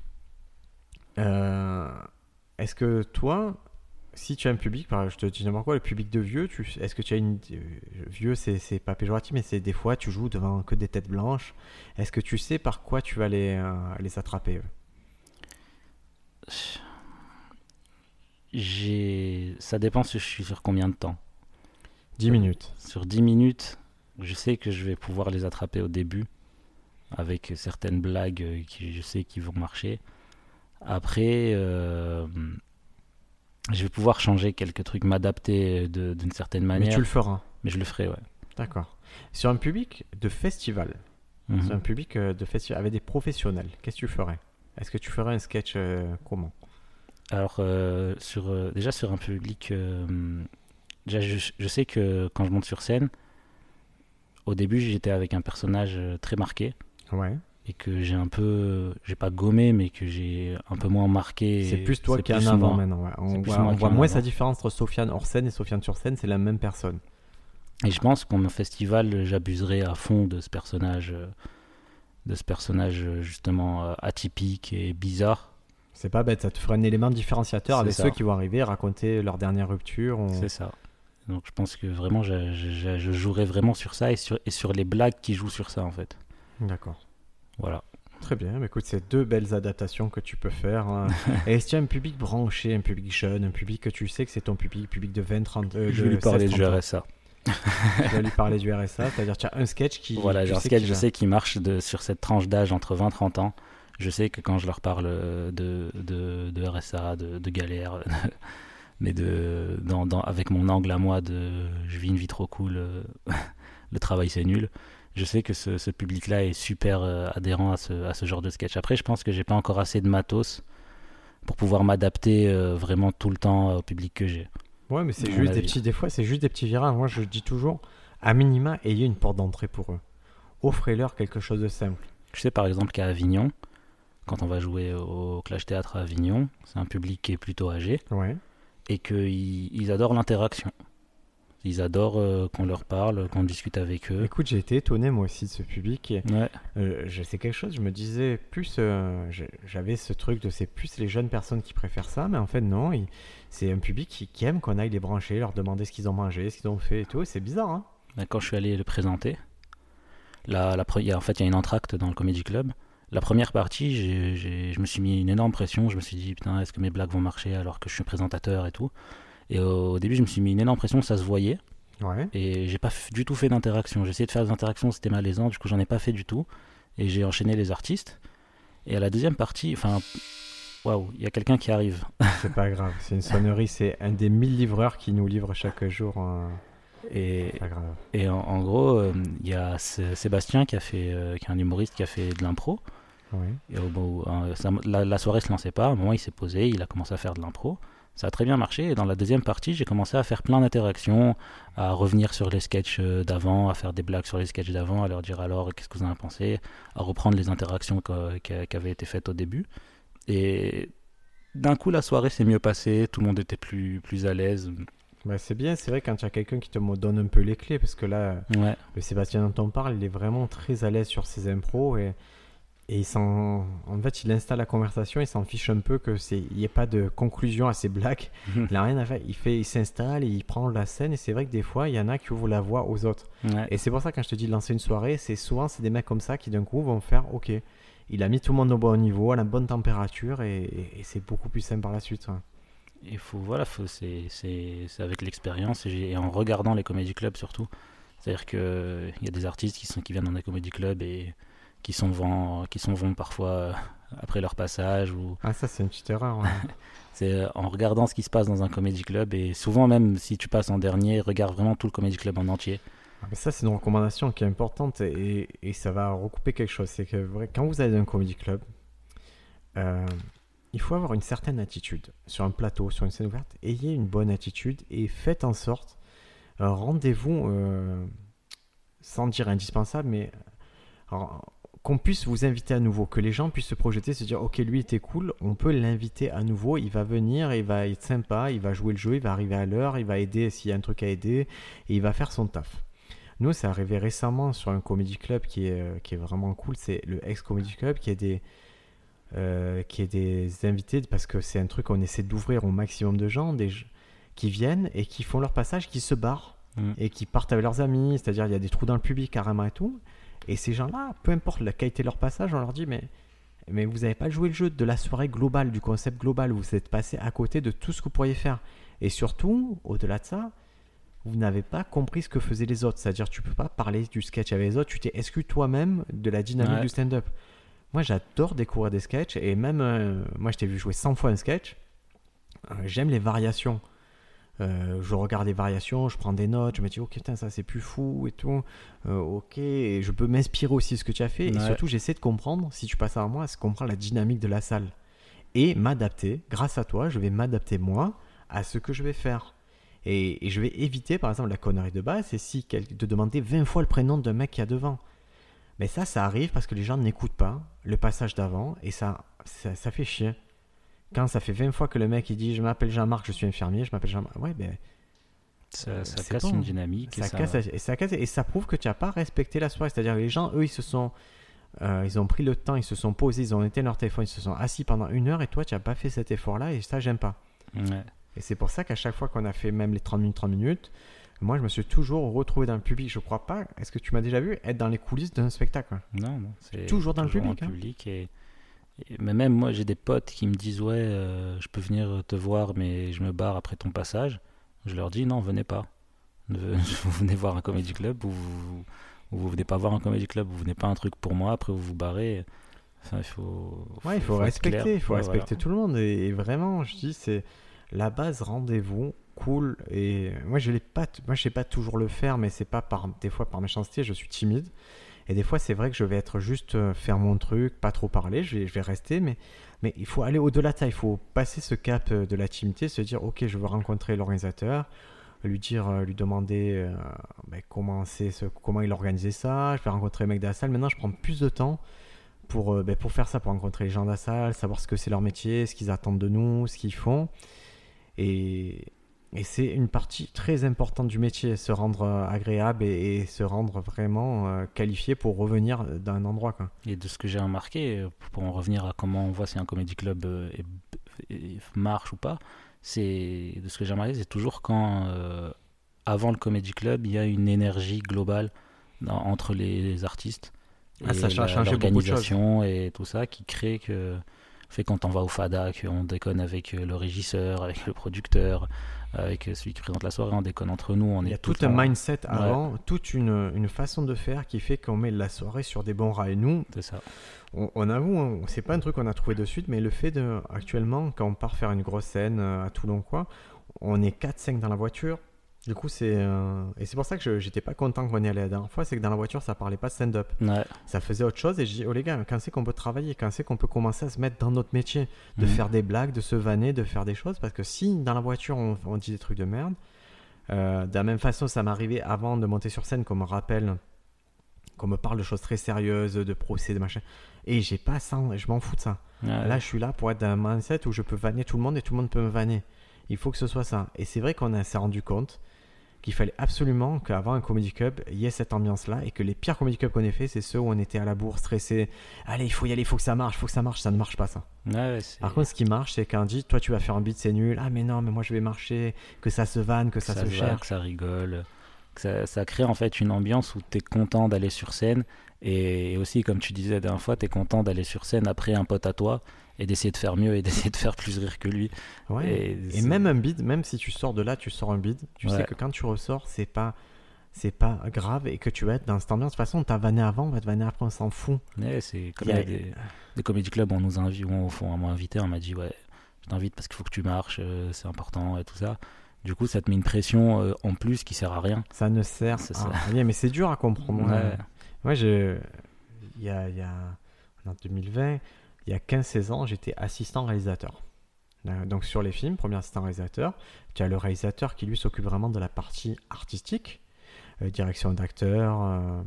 est-ce que toi, si tu as un public, je te dis n'importe quoi, le public de vieux, tu- est-ce que tu as une. euh, Vieux, c'est c'est pas péjoratif, mais c'est des fois, tu joues devant que des têtes blanches. Est-ce que tu sais par quoi tu vas les, euh, les attraper eux? J'ai... Ça dépend si je suis sur combien de temps. 10 minutes. Sur 10 minutes, je sais que je vais pouvoir les attraper au début avec certaines blagues euh, qui je sais qui vont marcher. Après, euh, je vais pouvoir changer quelques trucs, m'adapter de- d'une certaine Mais manière. tu le feras. Mais je le ferai, ouais. D'accord. Sur un public de festival, Mhm. sur un public euh, de festival avec des professionnels, qu'est-ce que tu ferais? Est-ce que tu ferais un sketch euh, comment? Alors, euh, sur, euh, déjà sur un public, euh, déjà, je, je sais que quand je monte sur scène, au début j'étais avec un personnage euh, très marqué Ouais. Et que j'ai un peu, j'ai pas gommé, mais que j'ai un peu moins marqué. C'est plus toi qui en avant maintenant. ouais. On voit, on moins sa différence entre Sofiane hors scène et Sofiane sur scène, c'est la même personne. Et je pense qu'en festival, j'abuserai à fond de ce personnage, de ce personnage justement euh, atypique et bizarre. C'est pas bête, ça te fera un élément différenciateur avec ça. ceux qui vont arriver, raconter leur dernière rupture. on- C'est ça. Donc je pense que vraiment, je, je- je jouerai vraiment sur ça et sur, et sur les blagues qui jouent sur ça en fait. D'accord. Voilà. Très bien, mais écoute, c'est deux belles adaptations que tu peux faire. hein. Et est-ce qu'il y a un public branché, un public jeune, un public que tu sais que c'est ton public, public de 20, 30 euh, je vais lui parler 16, du 30 ans. RSA. Tu vas lui parler du RSA, c'est-à-dire tu as un sketch qui. Voilà, tu j'ai un sketch, je sais qu'il marche de, sur cette tranche d'âge entre 20 et 30 ans. Je sais que quand je leur parle euh, de, de, de RSA, de, de galère, mais de, dans, dans- avec mon angle à moi de je vis une vie trop cool, euh, le travail c'est nul, je sais que ce, ce public-là est super euh, adhérent à ce, à ce genre de sketch. Après, je pense que j'ai pas encore assez de matos pour pouvoir m'adapter euh, vraiment tout le temps au public que j'ai. Ouais, mais c'est juste des petits, des fois, c'est juste des petits virages. Moi, je dis toujours, à minima, ayez une porte d'entrée pour eux. Offrez-leur quelque chose de simple. Je sais par exemple qu'à Avignon, quand on va jouer au Clash Théâtre à Avignon, c'est un public qui est plutôt âgé Ouais. et qu'ils ils adorent l'interaction. Ils adorent euh, qu'on leur parle, qu'on discute avec eux. Écoute, j'ai été étonné moi aussi de ce public. Et, Ouais, euh, je sais quelque chose, je me disais plus, euh, j'avais ce truc de c'est plus les jeunes personnes qui préfèrent ça, mais en fait non, c'est un public qui, qui aime qu'on aille les brancher, leur demander ce qu'ils ont mangé, ce qu'ils ont fait et tout. et C'est bizarre, hein Mais quand je suis allé le présenter, la, la, pre- il y a- en fait il y a une entracte dans le Comedy Club. La première partie, je me suis mis une énorme pression. Je me suis dit, putain, est-ce que mes blagues vont marcher alors que je suis présentateur et tout? Et au, début, je me suis mis une énorme pression, ça se voyait. Ouais. Et j'ai pas du tout fait d'interaction. J'ai essayé de faire des interactions, c'était malaisant, du coup j'en ai pas fait du tout. Et j'ai enchaîné les artistes. Et à la deuxième partie, enfin, waouh, il y a quelqu'un qui arrive. C'est pas grave, c'est une sonnerie, c'est un des 1000 livreurs qui nous livrent chaque jour. euh, Et, pas grave. et en, en gros, euh, il y a Sé- Sébastien qui a fait, euh, qui est un humoriste qui a fait de l'impro. Ouais. Et au bout, euh, ça- la, la soirée se lançait pas. À un moment, il s'est posé, il a commencé à faire de l'impro. Ça a très bien marché. Et dans la deuxième partie, j'ai commencé à faire plein d'interactions, à revenir sur les sketchs euh, d'avant, à faire des blagues sur les sketchs d'avant, à leur dire alors qu'est-ce que vous en avez pensé, à reprendre les interactions qui avaient été faites au début. Et d'un coup, la soirée s'est mieux passée. Tout le monde était plus, plus à l'aise. Bah, c'est bien, c'est vrai quand il y a quelqu'un qui te donne un peu les clés, parce que là, Ouais. le Sébastien dont on parle, il est vraiment très à l'aise sur ses impros et, et il s'en, en fait, il installe la conversation, il s'en fiche un peu que c'est, il n'y ait pas de conclusion à ses blagues. Il n'a rien à faire. Il fait, il s'installe il prend la scène et c'est vrai que des fois, il y en a qui ouvrent la voie aux autres. Ouais. Et c'est pour ça quand je te dis de lancer une soirée, c'est souvent c'est des mecs comme ça qui d'un coup vont faire, ok, il a mis tout le monde au bon niveau, à la bonne température et, et- et c'est beaucoup plus simple par la suite. hein. Il faut, voilà, faut, c'est, c'est, c'est avec l'expérience et en regardant les comédie clubs surtout. C'est-à-dire qu'il y a des artistes qui, sont, qui viennent dans des comédie clubs et qui sont vent, qui sont vont parfois euh, après leur passage. Ou, Ah ça c'est une petite erreur. ouais. c'est euh, en regardant ce qui se passe dans un comédie club et souvent même si tu passes en dernier, regarde vraiment tout le comédie club en entier. Ah, mais ça, c'est une recommandation qui est importante et, et ça va recouper quelque chose. C'est que quand vous allez dans un comedy club, euh, il faut avoir une certaine attitude sur un plateau, sur une scène ouverte. Ayez une bonne attitude et faites en sorte rendez-vous, euh, sans dire indispensable, mais qu'on puisse vous inviter à nouveau, que les gens puissent se projeter, se dire ok lui était cool, on peut l'inviter à nouveau, il va venir, il va être sympa, il va jouer le jeu, il va arriver à l'heure, il va aider s'il y a un truc à aider, et il va faire son taf. Nous, c'est arrivé récemment sur un comedy club qui est, euh, qui est vraiment cool, c'est le ex comedy club qui est des euh, qui est des invités parce que c'est un truc qu'on essaie d'ouvrir au maximum de gens, des qui viennent et qui font leur passage, qui se barrent Mm. et qui partent avec leurs amis, c'est-à-dire il y a des trous dans le public carrément et tout. Et ces gens-là, peu importe la qualité de leur passage, on leur dit mais mais vous n'avez pas joué le jeu de la soirée globale, du concept global, vous êtes passé à côté de tout ce que vous pourriez faire. Et surtout, au-delà de ça, vous n'avez pas compris ce que faisaient les autres. C'est-à-dire, tu peux pas parler du sketch avec les autres, tu t'es exclu toi-même de la dynamique Ouais. du stand-up. Moi, j'adore découvrir des sketchs, et même, euh, moi, je t'ai vu jouer 100 fois un sketch. Euh, J'aime les variations. Euh, je regarde les variations, je prends des notes, je me dis, ok, putain, ça c'est plus fou et tout. Euh, ok, et je peux m'inspirer aussi de ce que tu as fait. Et surtout, j'essaie de comprendre, si tu passes à moi, c'est comprendre la dynamique de la salle. Et m'adapter, grâce à toi, je vais m'adapter moi à ce que je vais faire. Et, et je vais éviter, par exemple, la connerie de base, c'est si de demander 20 fois le prénom d'un mec qui a devant. Mais ça, ça arrive parce que les gens n'écoutent pas le passage d'avant et ça, ça, ça fait chier. Quand ça fait 20 fois que le mec il dit je m'appelle Jean-Marc, je suis infirmier, je m'appelle Jean-Marc. Ouais, ben Ça, ça c'est casse bon. une dynamique. et ça ça- casse, et ça casse et ça prouve que tu n'as pas respecté la soirée. C'est-à-dire que les gens, eux, ils se sont, euh, ils ont pris le temps, ils se sont posés, ils ont éteint leur téléphone, ils se sont assis pendant une heure et toi, tu n'as pas fait cet effort-là et ça, j'aime pas. Ouais. Et c'est pour ça qu'à chaque fois qu'on a fait même les 30 minutes, 30 minutes, moi, je me suis toujours retrouvé dans le public. Je crois pas, est-ce que tu m'as déjà vu être dans les coulisses d'un spectacle? Non, non, c'est Toujours dans le public, hein. public et- mais même moi, j'ai des potes qui me disent ouais, euh, je peux venir te voir, mais je me barre après ton passage. Je leur dis non, venez pas. Vous venez voir un comédie club ou vous, ou vous venez pas voir un comédie club, vous venez pas un truc pour moi, après vous vous barrez. Enfin, il faut. Ouais, il faut, être respecter, il faut Ouais, respecter tout le monde. Et, et vraiment, je dis, c'est la base rendez-vous, cool. Et moi, je l'ai pas, moi, je sais pas toujours le faire, mais c'est pas par, des fois par méchanceté, je suis timide. Et des fois, c'est vrai que je vais être juste euh, faire mon truc, pas trop parler, je vais, rester, mais, il faut aller au-delà de ça. Il faut passer ce cap euh, de la timidité, se dire, ok, je veux rencontrer l'organisateur, lui dire, euh, lui demander ben, comment, ce, comment il organisait ça. Je vais rencontrer les mecs de la salle. Maintenant, je prends plus de temps pour, ben, pour faire ça, pour rencontrer les gens de la salle, savoir ce que c'est leur métier, ce qu'ils attendent de nous, ce qu'ils font. Et, et c'est une partie très importante du métier, se rendre euh, agréable et, et se rendre vraiment euh, qualifié pour revenir d'un endroit. Quoi. Et de ce que j'ai remarqué, euh, pour en revenir à comment on voit si un comédie club est- est- marche ou pas, c'est de ce que j'ai remarqué, c'est toujours quand euh, avant le comédie club, il y a une énergie globale dans- entre les, les artistes Ah, et ça a la- changé beaucoup de l'organisation et tout ça qui crée que fait quand on va au Fada, qu'on déconne avec euh, le régisseur, avec le producteur, avec euh, celui qui présente la soirée, on déconne entre nous, on Il est y a tout un temps- mindset avant, toute une, une façon de faire qui fait qu'on met la soirée sur des bons rails. Nous, C'est ça. on, on avoue, hein, c'est pas un truc qu'on a trouvé de suite, mais le fait de, actuellement, quand on part faire une grosse scène euh, à Toulon, quoi, on est 4-5 dans la voiture. Du coup, c'est. euh, Et c'est pour ça que je- j'étais pas content qu'on y allait la dernière fois, c'est que dans la voiture, ça parlait pas stand-up. Ouais. Ça faisait autre chose et je dis, oh les gars, quand c'est qu'on peut travailler, quand c'est qu'on peut commencer à se mettre dans notre métier, de Mhm. faire des blagues, de se vanner, de faire des choses, parce que si dans la voiture on, on dit des trucs de merde, euh, de la même façon, ça m'arrivait avant de monter sur scène qu'on me rappelle, qu'on me parle de choses très sérieuses, de procès, de machin, et j'ai pas ça, je m'en fous de ça. Ouais. Là, je suis là pour être dans un mindset où je peux vanner tout le monde et tout le monde peut me vanner. Il faut que ce soit ça. Et c'est vrai qu'on a- s'est rendu compte qu'il fallait absolument qu'avant un comedy club, il y ait cette ambiance-là et que les pires comedy clubs qu'on ait fait, c'est ceux où on était à la bourre, stressé. Allez, il faut y aller, il faut que ça marche, il faut que ça marche. Ça ne marche pas, ça. Ouais, Par contre, ce qui marche, c'est on dit, toi, tu vas faire un beat, c'est nul. Ah, mais non, mais moi, je vais marcher, que ça se vanne, que, ça, se va, cherche. que ça rigole, que ça, ça crée en fait une ambiance où tu es content d'aller sur scène et aussi comme tu disais la dernière fois, tu es content d'aller sur scène après un pote à toi et d'essayer de faire mieux et d'essayer de faire plus rire que lui. Ouais. Et même un bid, même si tu sors de là, tu sors un bid, tu sais Ouais. que quand tu ressors, c'est pas c'est pas grave et que tu vas être dans cette ambiance. De toute façon, on t'a vanné avant, on va te vanner après, on s'en fout. Ouais, c'est comme Il y a- des, des comédie clubs, on nous invite, on, on m'a invité, on m'a dit ouais, je t'invite parce qu'il faut que tu marches, euh, c'est important et tout ça. Du coup, ça te met une pression euh, en plus qui sert à rien. Ça ne sert C'est à ça. rien, mais c'est dur à comprendre. Moi, Ouais. Moi, je, il y a, il y a, en 2020, il y a 15-16 ans, j'étais assistant réalisateur Euh, Donc sur les films, premier assistant réalisateur, tu as le réalisateur qui lui s'occupe vraiment de la partie artistique, euh, direction d'acteur. euh,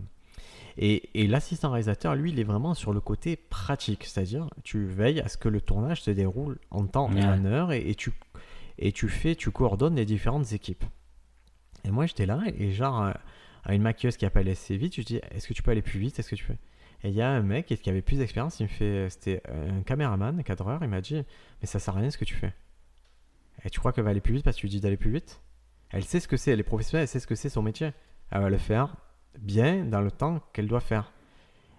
et et l'assistant réalisateur, lui, il est vraiment sur le côté pratique, c'est-à-dire tu veilles à ce que le tournage se déroule en temps et en heure et, et tu, et tu fais, tu coordonnes les différentes équipes. Et moi j'étais là et genre à une maquilleuse qui appelle assez vite, je dis est-ce que tu peux aller plus vite, est-ce que tu peux Et il y a un mec qui avait plus d'expérience, il me fait, c'était un caméraman, un cadreur, il m'a dit mais ça sert à rien ce que tu fais. Et tu crois qu'elle va aller plus vite parce que tu lui dis d'aller plus vite? Elle sait ce que c'est, elle est professionnelle, elle sait ce que c'est son métier. Elle va le faire bien dans le temps qu'elle doit faire.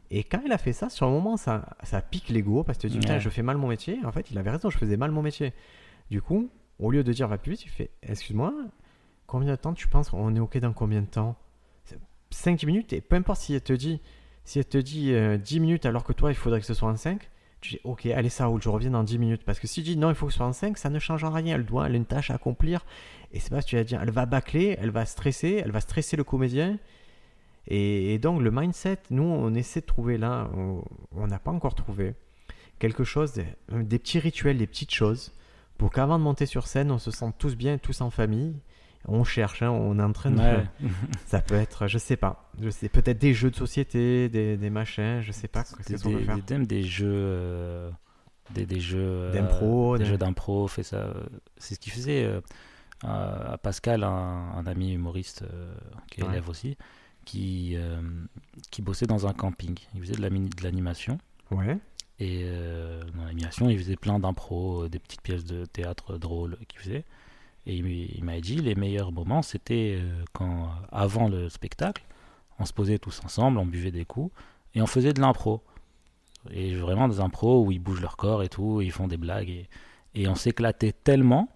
Et quand elle a fait ça, sur le moment, ça, ça pique l'ego parce que tu te dis, Ouais. je fais mal mon métier. En fait, il avait raison, je faisais mal mon métier. Du coup, au lieu de dire va plus vite, tu fais, excuse-moi, combien de temps tu penses On est OK dans combien de temps? 5-10 minutes et peu importe si elle te dit, si elle te dit euh, 10 minutes alors que toi, il faudrait que ce soit en 5, tu dis, ok, allez, ça roule, je reviens dans 10 minutes. Parce que si tu dis non, il faut que ce soit en 5, ça ne change rien. Elle doit, elle a une tâche à accomplir. Et c'est pas ce que tu vas dire. Elle va bâcler, elle va stresser, elle va stresser le comédien. Et, donc, le mindset, nous, on essaie de trouver là, on on n'a pas encore trouvé quelque chose, des, des petits rituels, des petites choses, pour qu'avant de monter sur scène, on se sente tous bien, tous en famille. On cherche, hein, on est en train de. Ouais. Ça peut être, je sais pas, je sais, peut-être des jeux de société, des, des machins, je sais pas Des- peut des- faire. des- jeux euh, des, des jeux euh, D'impro, des des- jeux d'impro fait ça euh, c'est ce qu'il faisait euh, à Pascal un, un ami humoriste euh, qui est Ouais. élève aussi qui euh, qui bossait dans un camping il faisait de la l'animation Ouais, et euh, dans l'animation il faisait plein d'impro euh, des petites pièces de théâtre drôles qu'il faisait et il, m'a dit les meilleurs moments c'était euh, quand avant le spectacle on se posait tous ensemble on buvait des coups et on faisait de l'impro. Et vraiment des impros où ils bougent leur corps et tout, ils font des blagues et, on s'éclatait tellement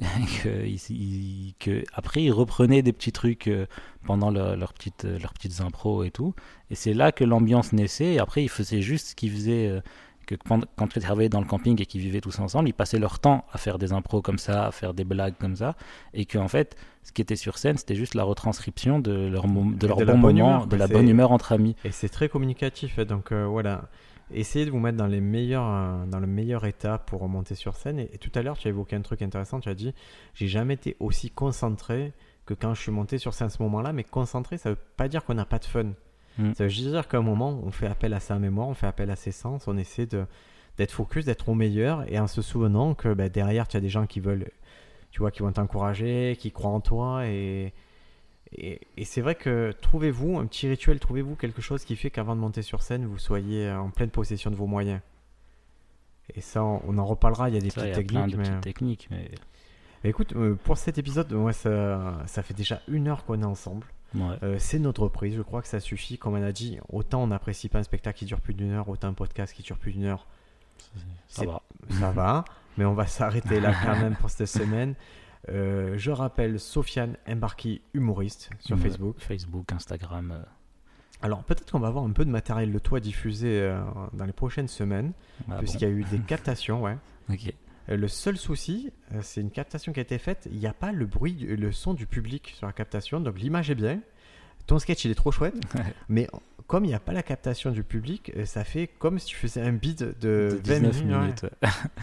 que, après ils reprenaient des petits trucs euh, pendant leur- leurs petites euh, leurs petites impros et tout. Et c'est là que l'ambiance naissait et après ils faisaient juste ce qu'ils faisaient que quand ils travaillaient dans le camping et qu'ils vivaient tous ensemble ils passaient leur temps à faire des impros comme ça à faire des blagues comme ça et que en fait ce qui était sur scène c'était juste la retranscription de leur de leur De la bon bonne moment humeur, de la bonne humeur entre amis et c'est très communicatif, donc euh, voilà. Essayez de vous mettre dans, les meilleurs, euh, dans le meilleur état pour remonter sur scène. Et, et tout à l'heure, tu as évoqué un truc intéressant. Tu as dit J'ai jamais été aussi concentré que quand je suis monté sur scène à ce moment-là. Mais concentré, ça veut pas dire qu'on n'a pas de fun. Mm. Ça veut juste dire qu'à un moment, on fait appel à sa mémoire, on fait appel à ses sens, on essaie de d'être focus, d'être au meilleur, et en se souvenant que bah, derrière, tu as des gens qui veulent, tu vois, qui vont t'encourager, qui croient en toi, et, et, et c'est vrai que trouvez-vous un petit rituel, trouvez-vous quelque chose qui fait qu'avant de monter sur scène, vous soyez en pleine possession de vos moyens? Et ça, on, en reparlera, il y a des Ça, il y petites a plein techniques. de mais... petites techniques mais mais écoute, euh, pour cet épisode, ouais, ça, ça fait déjà une heure qu'on est ensemble. Ouais. Euh, c'est notre prise, je crois que ça suffit. Comme on a dit, autant on n'apprécie pas un spectacle qui dure plus d'une heure, autant un podcast qui dure plus d'une heure, ça va ça va. Mais on va s'arrêter là quand même pour cette semaine. Euh, je rappelle Sofiane Embarki, humoriste sur Facebook. Facebook, Instagram. euh, Alors peut-être qu'on va avoir un peu de matériel de toi diffusé euh, dans les prochaines semaines, ah puisqu'il y a eu des captations. Ouais. Ok. Euh, le seul souci, euh, c'est une captation qui a été faite. Il n'y a pas le bruit, du- le son du public sur la captation, donc l'image est bien. Ton sketch il est trop chouette, mais comme il n'y a pas la captation du public, euh, ça fait comme si tu faisais un bid de, De 20 19 minutes.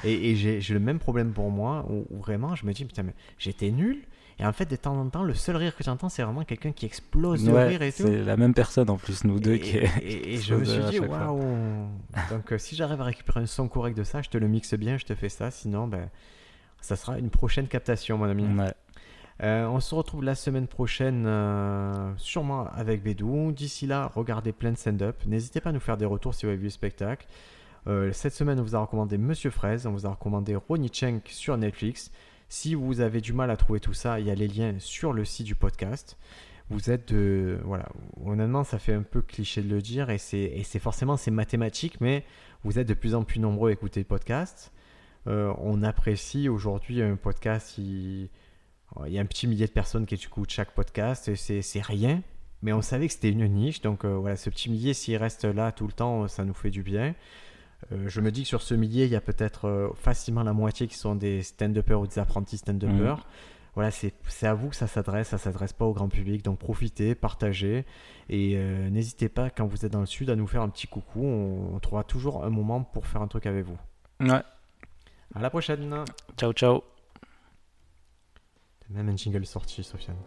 Et, et j'ai j'ai le même problème pour moi, où, où vraiment je me dis, putain, mais j'étais nul. Et en fait, de temps en temps, le seul rire que j'entends, c'est vraiment quelqu'un qui explose de Ouais, rire et tout. c'est la même personne en plus, nous deux. Et, qui et- et je me suis dit, waouh! Donc, euh, si j'arrive à récupérer un son correct de ça, je te le mixe bien, je te fais ça. Sinon, ben, ça sera une prochaine captation, mon ami. Ouais. Euh, on se retrouve la semaine prochaine, euh, sûrement avec Bédou. D'ici là, regardez plein de stand-up. N'hésitez pas à nous faire des retours si vous avez vu le spectacle. Euh, cette semaine, on vous a recommandé Monsieur Fraise, on vous a recommandé Ronnie Cheng sur Netflix. Si vous avez du mal à trouver tout ça, il y a les liens sur le site du podcast. Vous êtes de. Voilà, honnêtement, ça fait un peu cliché de le dire et c'est forcément c'est mathématique, mais vous êtes de plus en plus nombreux à écouter le podcast. Euh, on apprécie aujourd'hui un podcast. Il y a un petit millier de personnes qui écoutent chaque podcast, c'est rien, mais on savait que c'était une niche, donc euh, voilà, ce petit millier, s'il reste là tout le temps, ça nous fait du bien. Euh, je me dis que sur ce millier, il y a peut-être euh, facilement la moitié qui sont des stand-uppers ou des apprentis stand-uppers. Mhm. Voilà, c'est c'est à vous que ça s'adresse, ça s'adresse pas au grand public, donc profitez, partagez, et euh, n'hésitez pas, quand vous êtes dans le sud, à nous faire un petit coucou, on, on trouvera toujours un moment pour faire un truc avec vous. Ouais. À la prochaine. Ciao, ciao. T'as même un jingle sorti, Sofiane.